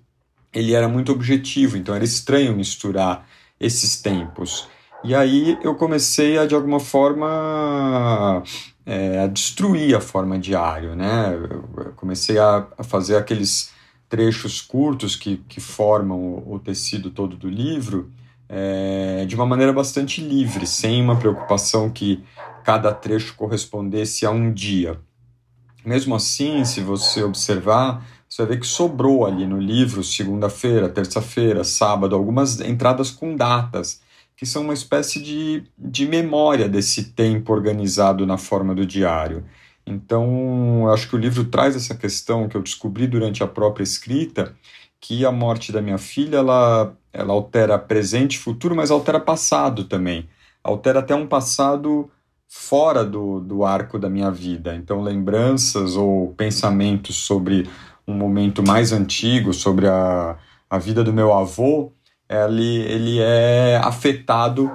[SPEAKER 4] ele era muito objetivo, então era estranho misturar esses tempos. E aí eu comecei a, de alguma forma, é, a destruir a forma diário, né? Eu comecei a, a fazer aqueles trechos curtos que, que formam o, o tecido todo do livro é, de uma maneira bastante livre, sem uma preocupação que cada trecho correspondesse a um dia. Mesmo assim, se você observar, você vai ver que sobrou ali no livro segunda-feira, terça-feira, sábado, algumas entradas com datas, que são uma espécie de, de memória desse tempo organizado na forma do diário. Então, acho que o livro traz essa questão que eu descobri durante a própria escrita, que a morte da minha filha ela, ela altera presente e futuro, mas altera passado também. Altera até um passado fora do, do arco da minha vida. Então, lembranças ou pensamentos sobre um momento mais antigo, sobre a, a vida do meu avô, ele, ele é afetado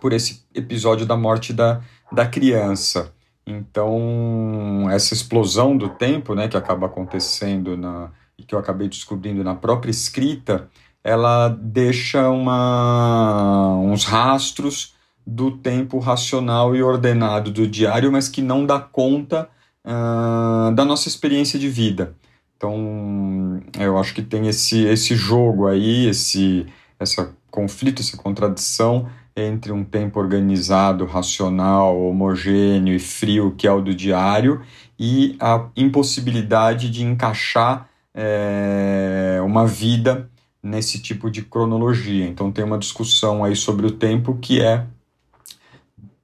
[SPEAKER 4] por esse episódio da morte da, da criança. Então, essa explosão do tempo né, que acaba acontecendo na, e que eu acabei descobrindo na própria escrita, ela deixa uma, uns rastros do tempo racional e ordenado do diário, mas que não dá conta uh, da nossa experiência de vida. Então, eu acho que tem esse, esse jogo aí, esse essa conflito, essa contradição entre um tempo organizado, racional, homogêneo e frio, que é o do diário, e a impossibilidade de encaixar é, uma vida nesse tipo de cronologia. Então tem uma discussão aí sobre o tempo que é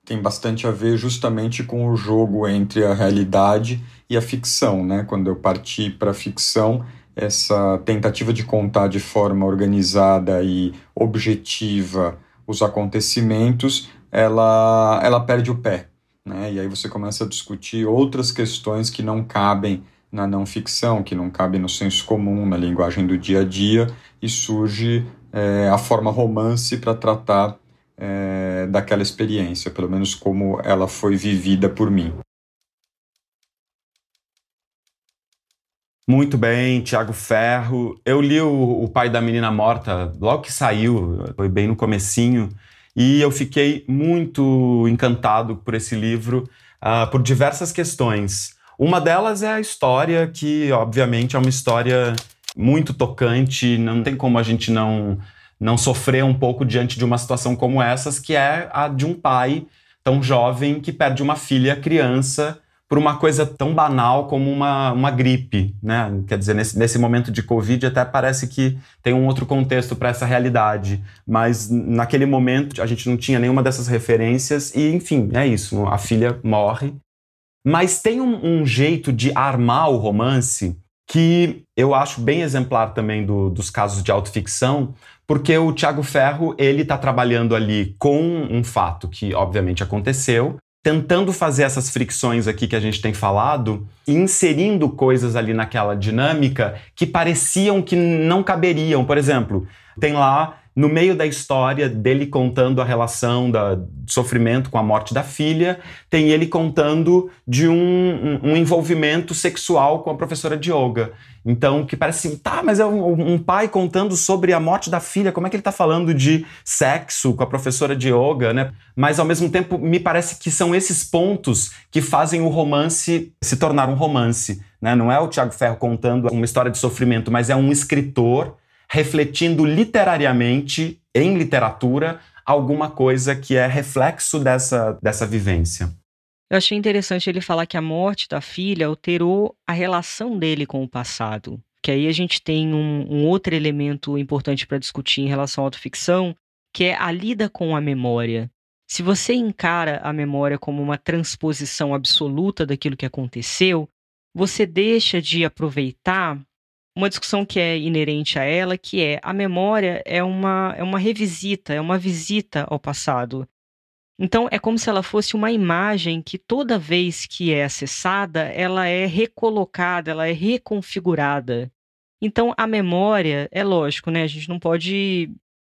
[SPEAKER 4] tem bastante a ver justamente com o jogo entre a realidade e a ficção, né? Quando eu parti para a ficção, essa tentativa de contar de forma organizada e objetiva os acontecimentos, ela, ela perde o pé. Né? E aí você começa a discutir outras questões que não cabem na não ficção, que não cabem no senso comum, na linguagem do dia a dia, e surge é, a forma romance para tratar é, daquela experiência, pelo menos como ela foi vivida por mim.
[SPEAKER 2] Muito bem, Tiago Ferro. Eu li o, o, Pai da Menina Morta logo que saiu, foi bem no comecinho, e eu fiquei muito encantado por esse livro uh, por diversas questões. Uma delas é a história, que obviamente é uma história muito tocante, não tem como a gente não, não sofrer um pouco diante de uma situação como essas, que é a de um pai tão jovem que perde uma filha criança por uma coisa tão banal como uma, uma gripe, né? Quer dizer, nesse, nesse momento de Covid até parece que tem um outro contexto para essa realidade, mas naquele momento a gente não tinha nenhuma dessas referências e, enfim, é isso, a filha morre. Mas tem um, um jeito de armar o romance que eu acho bem exemplar também do, dos casos de autoficção, porque o Tiago Ferro ele está trabalhando ali com um fato que obviamente aconteceu, tentando fazer essas fricções aqui que a gente tem falado, inserindo coisas ali naquela dinâmica que pareciam que não caberiam. Por exemplo, tem lá no meio da história dele contando a relação da, do sofrimento com a morte da filha, tem ele contando de um, um, um envolvimento sexual com a professora de yoga. Então, que parece assim, tá, mas é um, um, pai contando sobre a morte da filha, como é que ele tá falando de sexo com a professora de yoga, né? Mas ao mesmo tempo, me parece que são esses pontos que fazem o romance se tornar um romance, né? Não é o Tiago Ferro contando uma história de sofrimento, mas é um escritor refletindo literariamente, em literatura, alguma coisa que é reflexo dessa, dessa vivência.
[SPEAKER 1] Eu achei interessante ele falar que a morte da filha alterou a relação dele com o passado. Que aí a gente tem um, um outro elemento importante para discutir em relação à autoficção, que é a lida com a memória. Se você encara a memória como uma transposição absoluta daquilo que aconteceu, você deixa de aproveitar uma discussão que é inerente a ela, que é a memória é uma, é uma revisita, é uma visita ao passado. Então, é como se ela fosse uma imagem que toda vez que é acessada, ela é recolocada, ela é reconfigurada. Então, a memória, é lógico, né? A gente não pode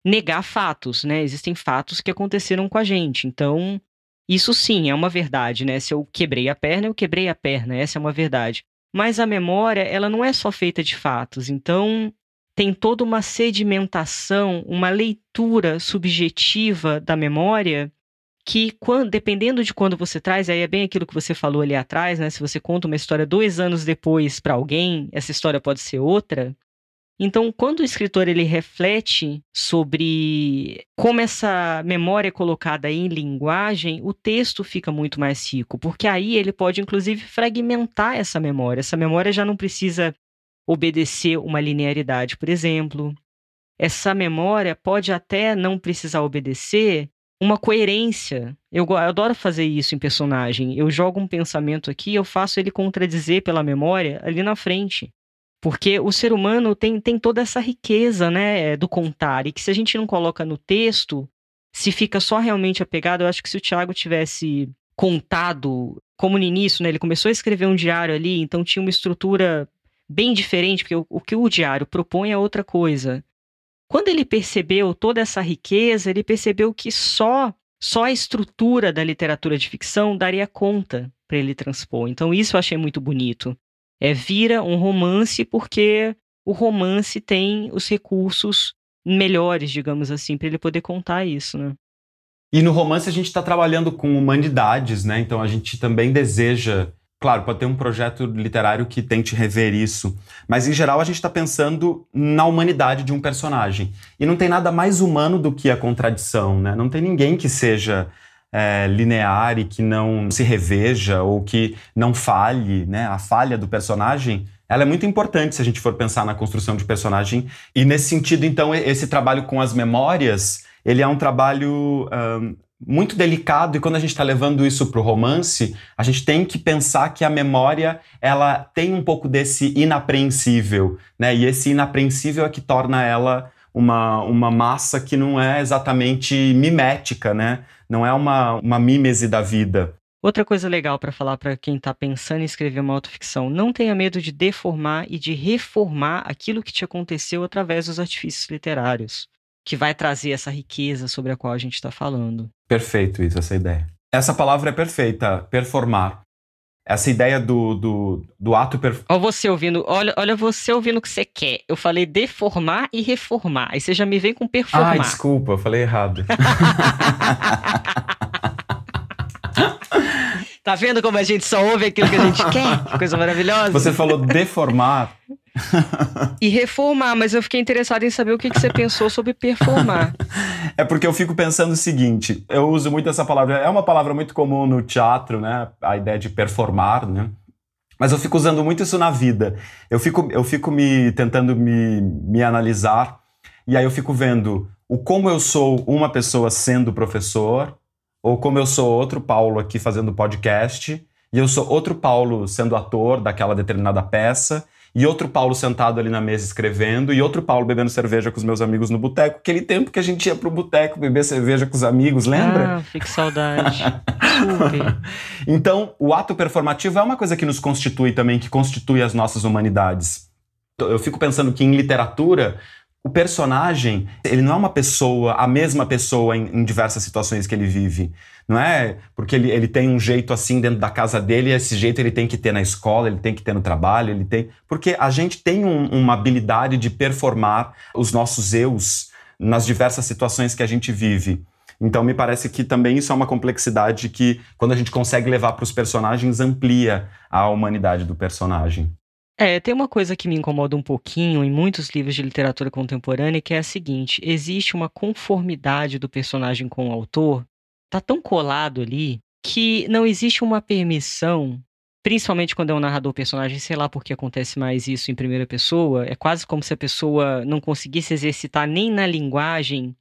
[SPEAKER 1] negar fatos, né? Existem fatos que aconteceram com a gente. Então, isso sim é uma verdade, né? Se eu quebrei a perna, eu quebrei a perna. Essa é uma verdade. Mas a memória, ela não é só feita de fatos. Então, tem toda uma sedimentação, uma leitura subjetiva da memória que, quando, dependendo de quando você traz, aí é bem aquilo que você falou ali atrás, né? Se você conta uma história dois anos depois para alguém, essa história pode ser outra. Então, quando o escritor ele reflete sobre como essa memória é colocada em linguagem, o texto fica muito mais rico, porque aí ele pode inclusive fragmentar essa memória. Essa memória já não precisa obedecer uma linearidade, por exemplo. Essa memória pode até não precisar obedecer uma coerência. Eu, eu adoro fazer isso em personagem. Eu jogo um pensamento aqui, eu faço ele contradizer pela memória ali na frente. Porque o ser humano tem, tem toda essa riqueza né, do contar, e que se a gente não coloca no texto, se fica só realmente apegado, eu acho que se o Tiago tivesse contado, como no início, né, ele começou a escrever um diário ali, então tinha uma estrutura bem diferente, porque o, o que o diário propõe é outra coisa. Quando ele percebeu toda essa riqueza, ele percebeu que só só a estrutura da literatura de ficção daria conta para ele transpor. Então isso eu achei muito bonito é, vira um romance porque o romance tem os recursos melhores, digamos assim, para ele poder contar isso, né?
[SPEAKER 2] E no romance a gente está trabalhando com humanidades, né? Então a gente também deseja, claro, pode ter um projeto literário que tente rever isso, mas em geral a gente está pensando na humanidade de um personagem. E não tem nada mais humano do que a contradição, né? Não tem ninguém que seja é, linear e que não se reveja ou que não falhe, né? A falha do personagem ela é muito importante se a gente for pensar na construção de personagem. E nesse sentido, então, esse trabalho com as memórias, ele é um trabalho um, muito delicado e quando a gente está levando isso para o romance, a gente tem que pensar que a memória ela tem um pouco desse inapreensível, né? E esse inapreensível é que torna ela uma, uma massa que não é exatamente mimética, né? Não é uma, uma mímese da vida.
[SPEAKER 1] Outra coisa legal para falar para quem está pensando em escrever uma autoficção: não tenha medo de deformar e de reformar aquilo que te aconteceu através dos artifícios literários, que vai trazer essa riqueza sobre a qual a gente está falando.
[SPEAKER 2] Perfeito, isso, essa ideia. Essa palavra é perfeita, performar. Essa ideia do, do, do ato
[SPEAKER 1] performar. Olha você ouvindo, olha, olha você ouvindo o que você quer. Eu falei deformar e reformar. Aí você já me vem com performar.
[SPEAKER 2] Ah, desculpa, eu falei errado.
[SPEAKER 1] Tá vendo como a gente só ouve aquilo que a gente quer? Que coisa maravilhosa.
[SPEAKER 2] Você falou deformar.
[SPEAKER 1] e reformar, mas eu fiquei interessado em saber o que, que você pensou sobre performar.
[SPEAKER 2] É porque eu fico pensando o seguinte: eu uso muito essa palavra, é uma palavra muito comum no teatro, né? A ideia de performar, né? Mas eu fico usando muito isso na vida. Eu fico, eu fico me tentando me, me analisar, e aí eu fico vendo o como eu sou uma pessoa sendo professor, ou como eu sou outro Paulo aqui fazendo podcast, e eu sou outro Paulo sendo ator daquela determinada peça, e outro Paulo sentado ali na mesa escrevendo, e outro Paulo bebendo cerveja com os meus amigos no boteco, aquele tempo que a gente ia pro boteco beber cerveja com os amigos, lembra?
[SPEAKER 1] Ah, fique saudade.
[SPEAKER 2] então, o ato performativo é uma coisa que nos constitui também, que constitui as nossas humanidades. Eu fico pensando que em literatura o personagem, ele não é uma pessoa, a mesma pessoa em, em, diversas situações que ele vive. Não é porque ele, ele tem um jeito assim dentro da casa dele, e esse jeito ele tem que ter na escola, ele tem que ter no trabalho, ele tem. Porque a gente tem um, uma habilidade de performar os nossos eus nas diversas situações que a gente vive. Então, me parece que também isso é uma complexidade que, quando a gente consegue levar para os personagens, amplia a humanidade do personagem.
[SPEAKER 1] É, tem uma coisa que me incomoda um pouquinho em muitos livros de literatura contemporânea, que é a seguinte: existe uma conformidade do personagem com o autor, tá tão colado ali, que não existe uma permissão, principalmente quando é um narrador personagem, sei lá por que acontece mais isso em primeira pessoa, é quase como se a pessoa não conseguisse exercitar nem na linguagem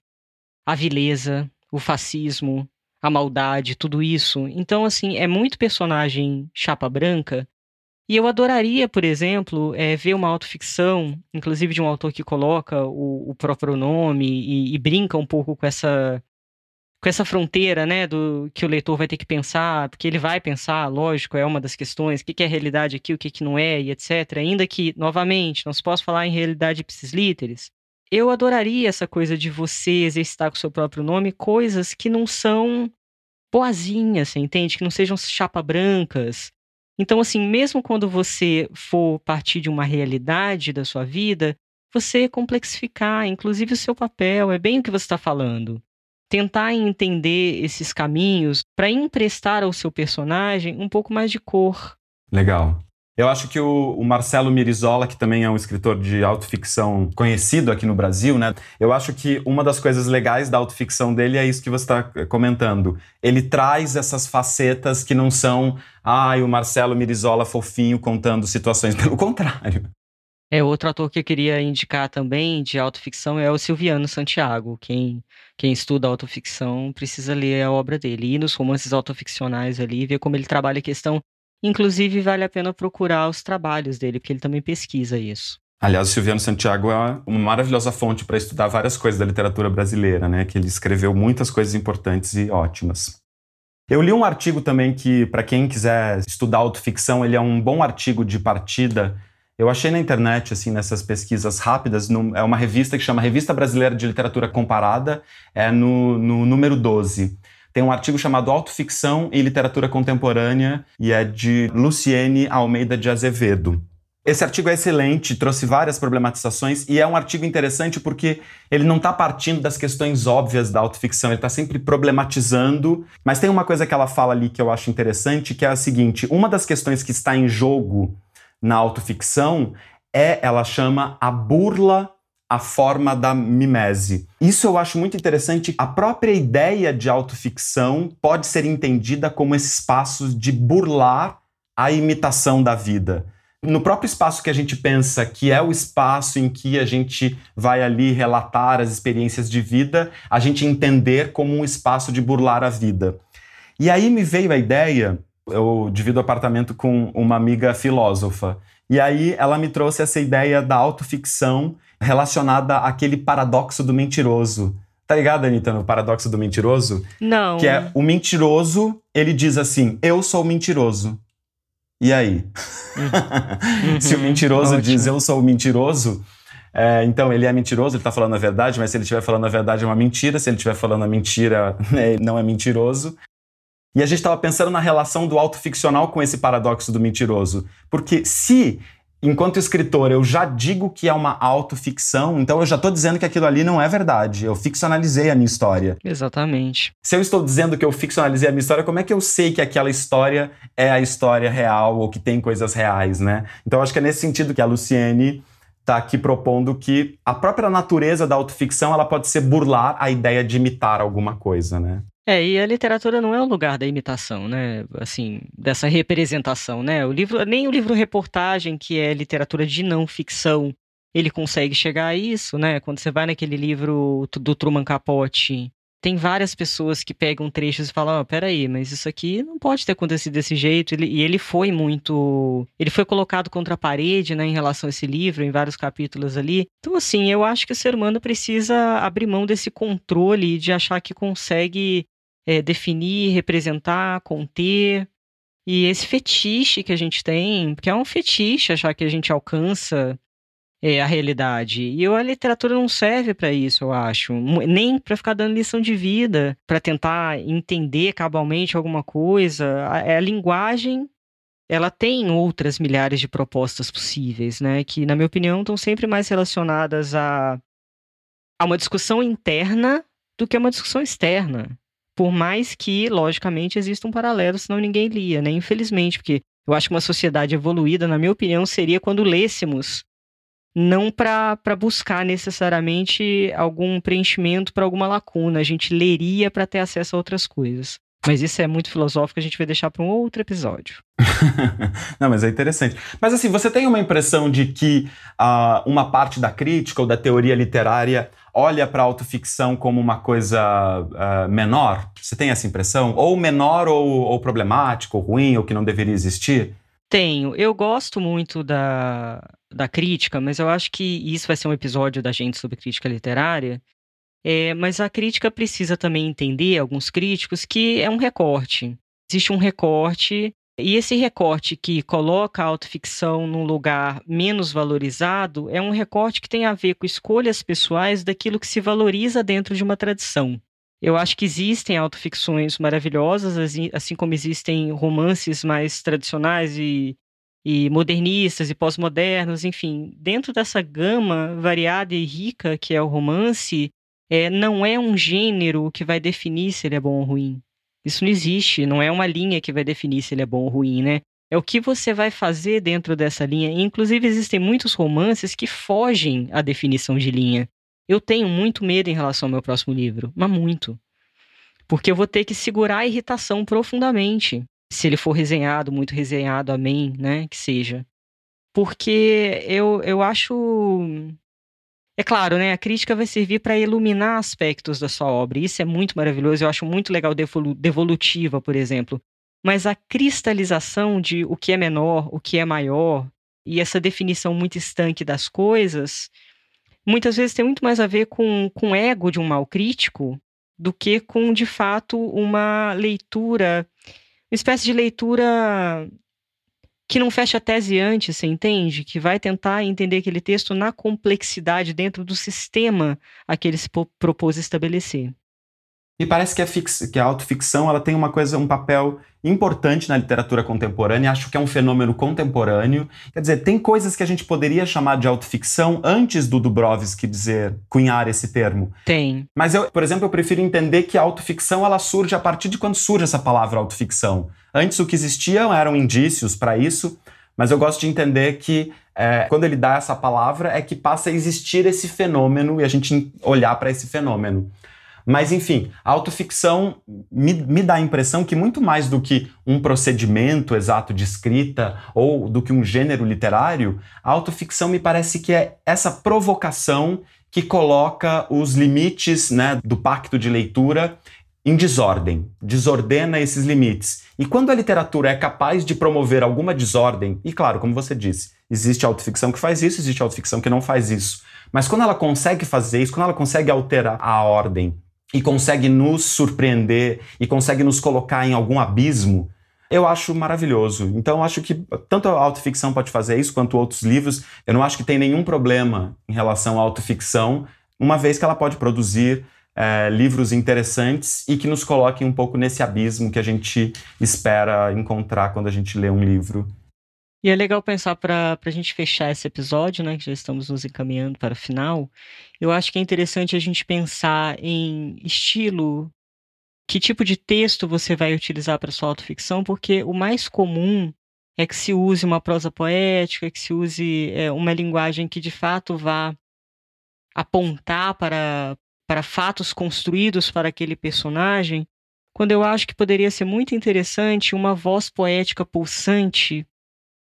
[SPEAKER 1] a vileza, o fascismo, a maldade, tudo isso. Então, assim, é muito personagem chapa branca e eu adoraria, por exemplo, é, ver uma autoficção, inclusive de um autor que coloca o, o próprio nome e, e, brinca um pouco com essa com essa fronteira, né, do que o leitor vai ter que pensar, porque ele vai pensar, lógico, é uma das questões, o que, é realidade aqui, o que, que não é, e etc. Ainda que, novamente, não se possa falar em realidade ipsis literis, eu adoraria essa coisa de você exercitar com o seu próprio nome coisas que não são boazinhas, você entende? Que não sejam chapa brancas, então, assim, mesmo quando você for partir de uma realidade da sua vida, você complexificar, inclusive o seu papel, é bem o que você está falando. Tentar entender esses caminhos para emprestar ao seu personagem um pouco mais de cor.
[SPEAKER 2] Legal. Eu acho que o, o, Marcelo Mirizola, que também é um escritor de autoficção conhecido aqui no Brasil, né? Eu acho que uma das coisas legais da autoficção dele é isso que você está eh, comentando. Ele traz essas facetas que não são, ai, ah, o Marcelo Mirizola fofinho contando situações, pelo contrário.
[SPEAKER 1] É, outro ator que eu queria indicar também de autoficção é o Silviano Santiago. Quem, quem estuda autoficção precisa ler a obra dele. Ir nos romances autoficcionais ali, ver como ele trabalha a questão Inclusive, vale a pena procurar os trabalhos dele, porque ele também pesquisa isso.
[SPEAKER 2] Aliás, o Silviano Santiago é uma maravilhosa fonte para estudar várias coisas da literatura brasileira, né? Que ele escreveu muitas coisas importantes e ótimas. Eu li um artigo também que, para quem quiser estudar autoficção, ele é um bom artigo de partida. Eu achei na internet, assim, nessas pesquisas rápidas, no, é uma revista que chama Revista Brasileira de Literatura Comparada, é no, no número 12. Tem um artigo chamado Autoficção e Literatura Contemporânea e é de Luciene Almeida de Azevedo. Esse artigo é excelente, trouxe várias problematizações e é um artigo interessante porque ele não está partindo das questões óbvias da autoficção, ele está sempre problematizando. Mas tem uma coisa que ela fala ali que eu acho interessante, que é a seguinte: uma das questões que está em jogo na autoficção é, ela chama a burla a forma da mimese. Isso eu acho muito interessante. A própria ideia de autoficção pode ser entendida como esse espaço de burlar a imitação da vida. no próprio espaço que a gente pensa que é o espaço em que a gente vai ali relatar as experiências de vida, a gente entender como um espaço de burlar a vida. E aí me veio a ideia, eu divido apartamento com uma amiga filósofa, e aí ela me trouxe essa ideia da autoficção relacionada àquele paradoxo do mentiroso. Tá ligado, Anitta, no paradoxo do mentiroso?
[SPEAKER 1] Não.
[SPEAKER 2] Que é o mentiroso, ele diz assim: Eu sou mentiroso. E aí? Uhum. Se o mentiroso diz eu sou o mentiroso, é, então ele é mentiroso, ele está falando a verdade, mas se ele estiver falando a verdade é uma mentira, se ele estiver falando a mentira, né, não é mentiroso. E a gente estava pensando na relação do autoficcional com esse paradoxo do mentiroso. Porque se enquanto escritor, eu já digo que é uma autoficção, então eu já estou dizendo que aquilo ali não é verdade. Eu ficcionalizei a minha história.
[SPEAKER 1] Exatamente.
[SPEAKER 2] Se eu estou dizendo que eu ficcionalizei a minha história, como é que eu sei que aquela história é a história real ou que tem coisas reais, né? Então acho que é nesse sentido que a Luciene está aqui propondo que a própria natureza da autoficção ela pode ser burlar a ideia de imitar alguma coisa, né?
[SPEAKER 1] É, e a literatura não é o lugar da imitação, né? Assim, dessa representação, né? O livro, nem o livro reportagem, que é literatura de não ficção, ele consegue chegar a isso, né? Quando você vai naquele livro do Truman Capote, tem várias pessoas que pegam trechos e falam: oh, peraí, mas isso aqui não pode ter acontecido desse jeito. e ele foi muito. Ele foi colocado contra a parede, né, em relação a esse livro, em vários capítulos ali. Então, assim, eu acho que o ser humano precisa abrir mão desse controle de achar que consegue é, definir, representar, conter. E esse fetiche que a gente tem, que é um fetiche achar que a gente alcança é, a realidade. E a literatura não serve para isso, eu acho. Nem para ficar dando lição de vida, para tentar entender cabalmente alguma coisa. A, a, linguagem, ela tem outras milhares de propostas possíveis, né? Que, na minha opinião, estão sempre mais relacionadas a, a uma discussão interna do que a uma discussão externa. Por mais que, logicamente, exista um paralelo, senão ninguém lia, né? Infelizmente, porque eu acho que uma sociedade evoluída, na minha opinião, seria quando lêssemos não para buscar necessariamente algum preenchimento para alguma lacuna, a gente leria para ter acesso a outras coisas. Mas isso é muito filosófico, a gente vai deixar para um outro episódio.
[SPEAKER 2] Não, mas é interessante. Mas assim, você tem uma impressão de que uh, uma parte da crítica ou da teoria literária olha para a autoficção como uma coisa uh, menor? Você tem essa impressão? Ou menor, ou, ou problemático, ou ruim, ou que não deveria existir?
[SPEAKER 1] Tenho. Eu gosto muito da, da crítica, mas eu acho que isso vai ser um episódio da gente sobre crítica literária. É, mas a crítica precisa também entender, alguns críticos, que é um recorte. Existe um recorte, e esse recorte que coloca a autoficção num lugar menos valorizado é um recorte que tem a ver com escolhas pessoais daquilo que se valoriza dentro de uma tradição. Eu acho que existem autoficções maravilhosas, assim como existem romances mais tradicionais e e modernistas e pós-modernos, enfim, dentro dessa gama variada e rica que é o romance, é, não é um gênero que vai definir se ele é bom ou ruim. Isso não existe, não é uma linha que vai definir se ele é bom ou ruim, né? É o que você vai fazer dentro dessa linha. inclusive, existem muitos romances que fogem à definição de linha. Eu tenho muito medo em relação ao meu próximo livro, mas muito. Porque eu vou ter que segurar a irritação profundamente se ele for resenhado, muito resenhado, amém, né? Que seja. Porque eu, eu acho. É claro, né? A crítica vai servir para iluminar aspectos da sua obra. Isso é muito maravilhoso. Eu acho muito legal devolutiva, por exemplo. Mas a cristalização de o que é menor, o que é maior, e essa definição muito estanque das coisas, muitas vezes tem muito mais a ver com, com o ego de um mal crítico do que com, de fato, uma leitura uma espécie de leitura que não fecha a tese antes, você entende? Que vai tentar entender aquele texto na complexidade dentro do sistema a que ele se propôs estabelecer.
[SPEAKER 2] Me parece que a, fix, que a autoficção ela tem uma coisa, um papel importante na literatura contemporânea, acho que é um fenômeno contemporâneo. Quer dizer, tem coisas que a gente poderia chamar de autoficção antes do Dubrovsky dizer, cunhar esse termo.
[SPEAKER 1] Tem.
[SPEAKER 2] Mas eu, por exemplo, eu prefiro entender que a autoficção ela surge a partir de quando surge essa palavra autoficção. Antes o que existiam eram indícios para isso, mas eu gosto de entender que é, quando ele dá essa palavra é que passa a existir esse fenômeno e a gente olhar para esse fenômeno. Mas, enfim, a autoficção me, me dá a impressão que, muito mais do que um procedimento exato de escrita ou do que um gênero literário, a autoficção me parece que é essa provocação que coloca os limites né, do pacto de leitura em desordem, desordena esses limites. E quando a literatura é capaz de promover alguma desordem, e claro, como você disse, existe autoficção que faz isso, existe autoficção que não faz isso. Mas quando ela consegue fazer isso, quando ela consegue alterar a ordem e consegue nos surpreender e consegue nos colocar em algum abismo, eu acho maravilhoso. Então, acho que tanto a autoficção pode fazer isso quanto outros livros. Eu não acho que tem nenhum problema em relação à autoficção, uma vez que ela pode produzir é, livros interessantes e que nos coloquem um pouco nesse abismo que a gente espera encontrar quando a gente lê um livro
[SPEAKER 1] e é legal pensar para a gente fechar esse episódio, né, que já estamos nos encaminhando para o final. Eu acho que é interessante a gente pensar em estilo, que tipo de texto você vai utilizar para sua autoficção, porque o mais comum é que se use uma prosa poética, que se use é, uma linguagem que de fato vá apontar para, para fatos construídos para aquele personagem, quando eu acho que poderia ser muito interessante uma voz poética pulsante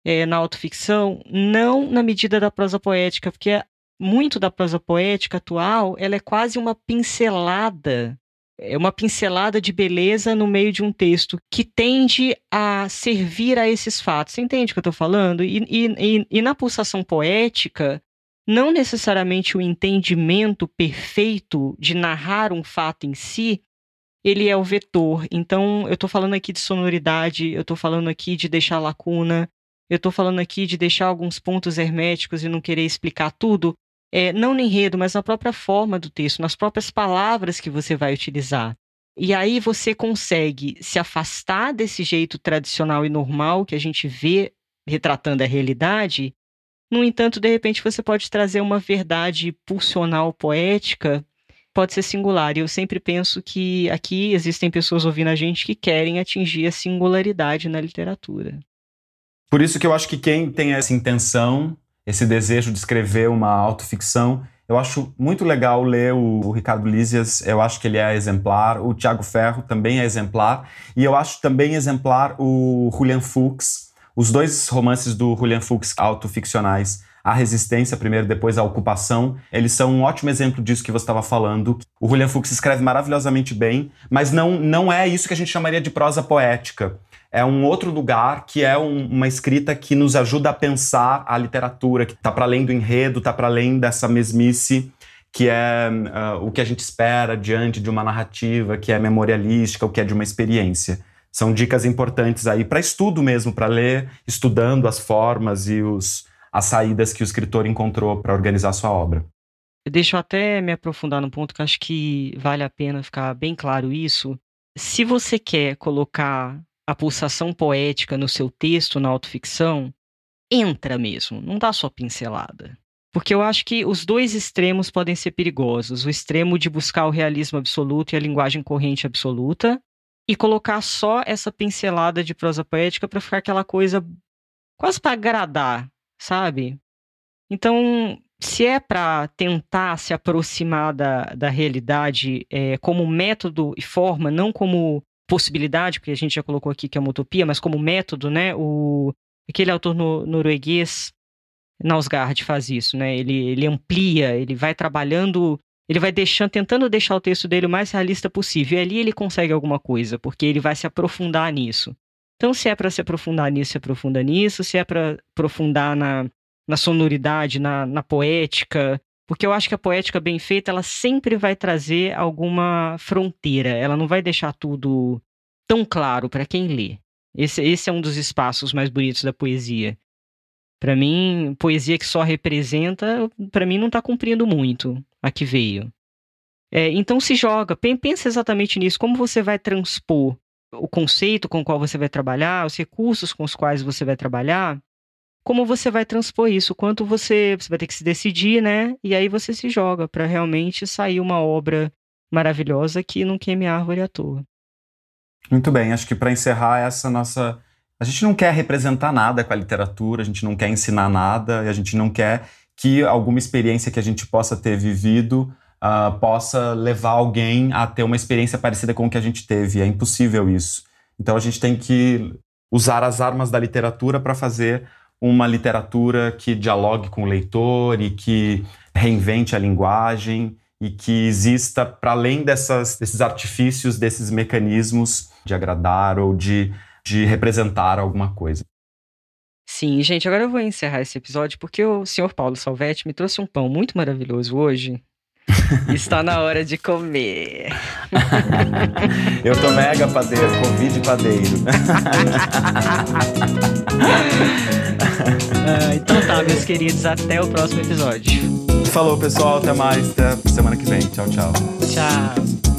[SPEAKER 1] é, na autoficção, não na medida da prosa poética, porque muito da prosa poética atual, ela é quase uma pincelada, é uma pincelada de beleza no meio de um texto que tende a servir a esses fatos. Você entende o que eu estou falando? E, e, e na pulsação poética, não necessariamente o entendimento perfeito de narrar um fato em si, ele é o vetor. Então, eu estou falando aqui de sonoridade, eu estou falando aqui de deixar lacuna, eu estou falando aqui de deixar alguns pontos herméticos e não querer explicar tudo, é, não no enredo, mas na própria forma do texto, nas próprias palavras que você vai utilizar. E aí você consegue se afastar desse jeito tradicional e normal que a gente vê retratando a realidade. No entanto, de repente você pode trazer uma verdade pulsional poética, pode ser singular. E eu sempre penso que aqui existem pessoas ouvindo a gente que querem atingir a singularidade na literatura.
[SPEAKER 2] Por isso que eu acho que quem tem essa intenção, esse desejo de escrever uma autoficção, eu acho muito legal ler o, o Ricardo Lízias, eu acho que ele é exemplar, o Tiago Ferro também é exemplar, e eu acho também exemplar o Julian Fuchs, os dois romances do Julian Fuchs autoficcionais, a resistência primeiro, depois a ocupação. Eles são um ótimo exemplo disso que você estava falando. O Julian Fuchs escreve maravilhosamente bem, mas não, não é isso que a gente chamaria de prosa poética é um outro lugar que é um, uma escrita que nos ajuda a pensar a literatura, que está para além do enredo, está para além dessa mesmice que é uh, o que a gente espera diante de uma narrativa, que é memorialística, o que é de uma experiência. São dicas importantes aí para estudo mesmo, para ler, estudando as formas e os, as saídas que o escritor encontrou para organizar sua obra.
[SPEAKER 1] Deixa eu até me aprofundar num ponto que acho que vale a pena ficar bem claro isso. Se você quer colocar a pulsação poética no seu texto, na autoficção, entra mesmo, não dá só pincelada. Porque eu acho que os dois extremos podem ser perigosos. O extremo de buscar o realismo absoluto e a linguagem corrente absoluta, e colocar só essa pincelada de prosa poética para ficar aquela coisa quase para agradar, sabe? Então, se é para tentar se aproximar da, da realidade é, como método e forma, não como possibilidade, porque a gente já colocou aqui que é uma utopia, mas como método, né? O, aquele autor no, norueguês, Nausgard, faz isso, né? Ele, ele amplia, ele vai trabalhando, ele vai deixando, tentando deixar o texto dele o mais realista possível. E ali ele consegue alguma coisa, porque ele vai se aprofundar nisso. Então, se é para se aprofundar nisso, se aprofunda nisso. Se é para aprofundar na, na sonoridade, na, na poética, porque eu acho que a poética bem feita, ela sempre vai trazer alguma fronteira. Ela não vai deixar tudo tão claro para quem lê. Esse, esse é um dos espaços mais bonitos da poesia. Para mim, poesia que só representa, para mim não está cumprindo muito a que veio. É, então se joga, pensa exatamente nisso, como você vai transpor o conceito com o qual você vai trabalhar, os recursos com os quais você vai trabalhar, como você vai transpor isso, quanto você, você vai ter que se decidir, né? E aí você se joga para realmente sair uma obra maravilhosa que não queime a árvore à toa.
[SPEAKER 2] Muito bem, acho que para encerrar essa nossa. A gente não quer representar nada com a literatura, a gente não quer ensinar nada, e a gente não quer que alguma experiência que a gente possa ter vivido uh, possa levar alguém a ter uma experiência parecida com o que a gente teve. É impossível isso. Então a gente tem que usar as armas da literatura para fazer uma literatura que dialogue com o leitor e que reinvente a linguagem e que exista para além dessas, desses artifícios, desses mecanismos de agradar ou de, de representar alguma coisa.
[SPEAKER 1] Sim, gente, agora eu vou encerrar esse episódio porque o senhor Paulo Salvetti me trouxe um pão muito maravilhoso hoje. Está na hora de comer.
[SPEAKER 2] Eu tô mega padeiro, convide padeiro.
[SPEAKER 1] ah, então tá, meus queridos, até o próximo episódio.
[SPEAKER 2] Falou, pessoal, até mais, até semana que vem. Tchau, tchau.
[SPEAKER 1] Tchau.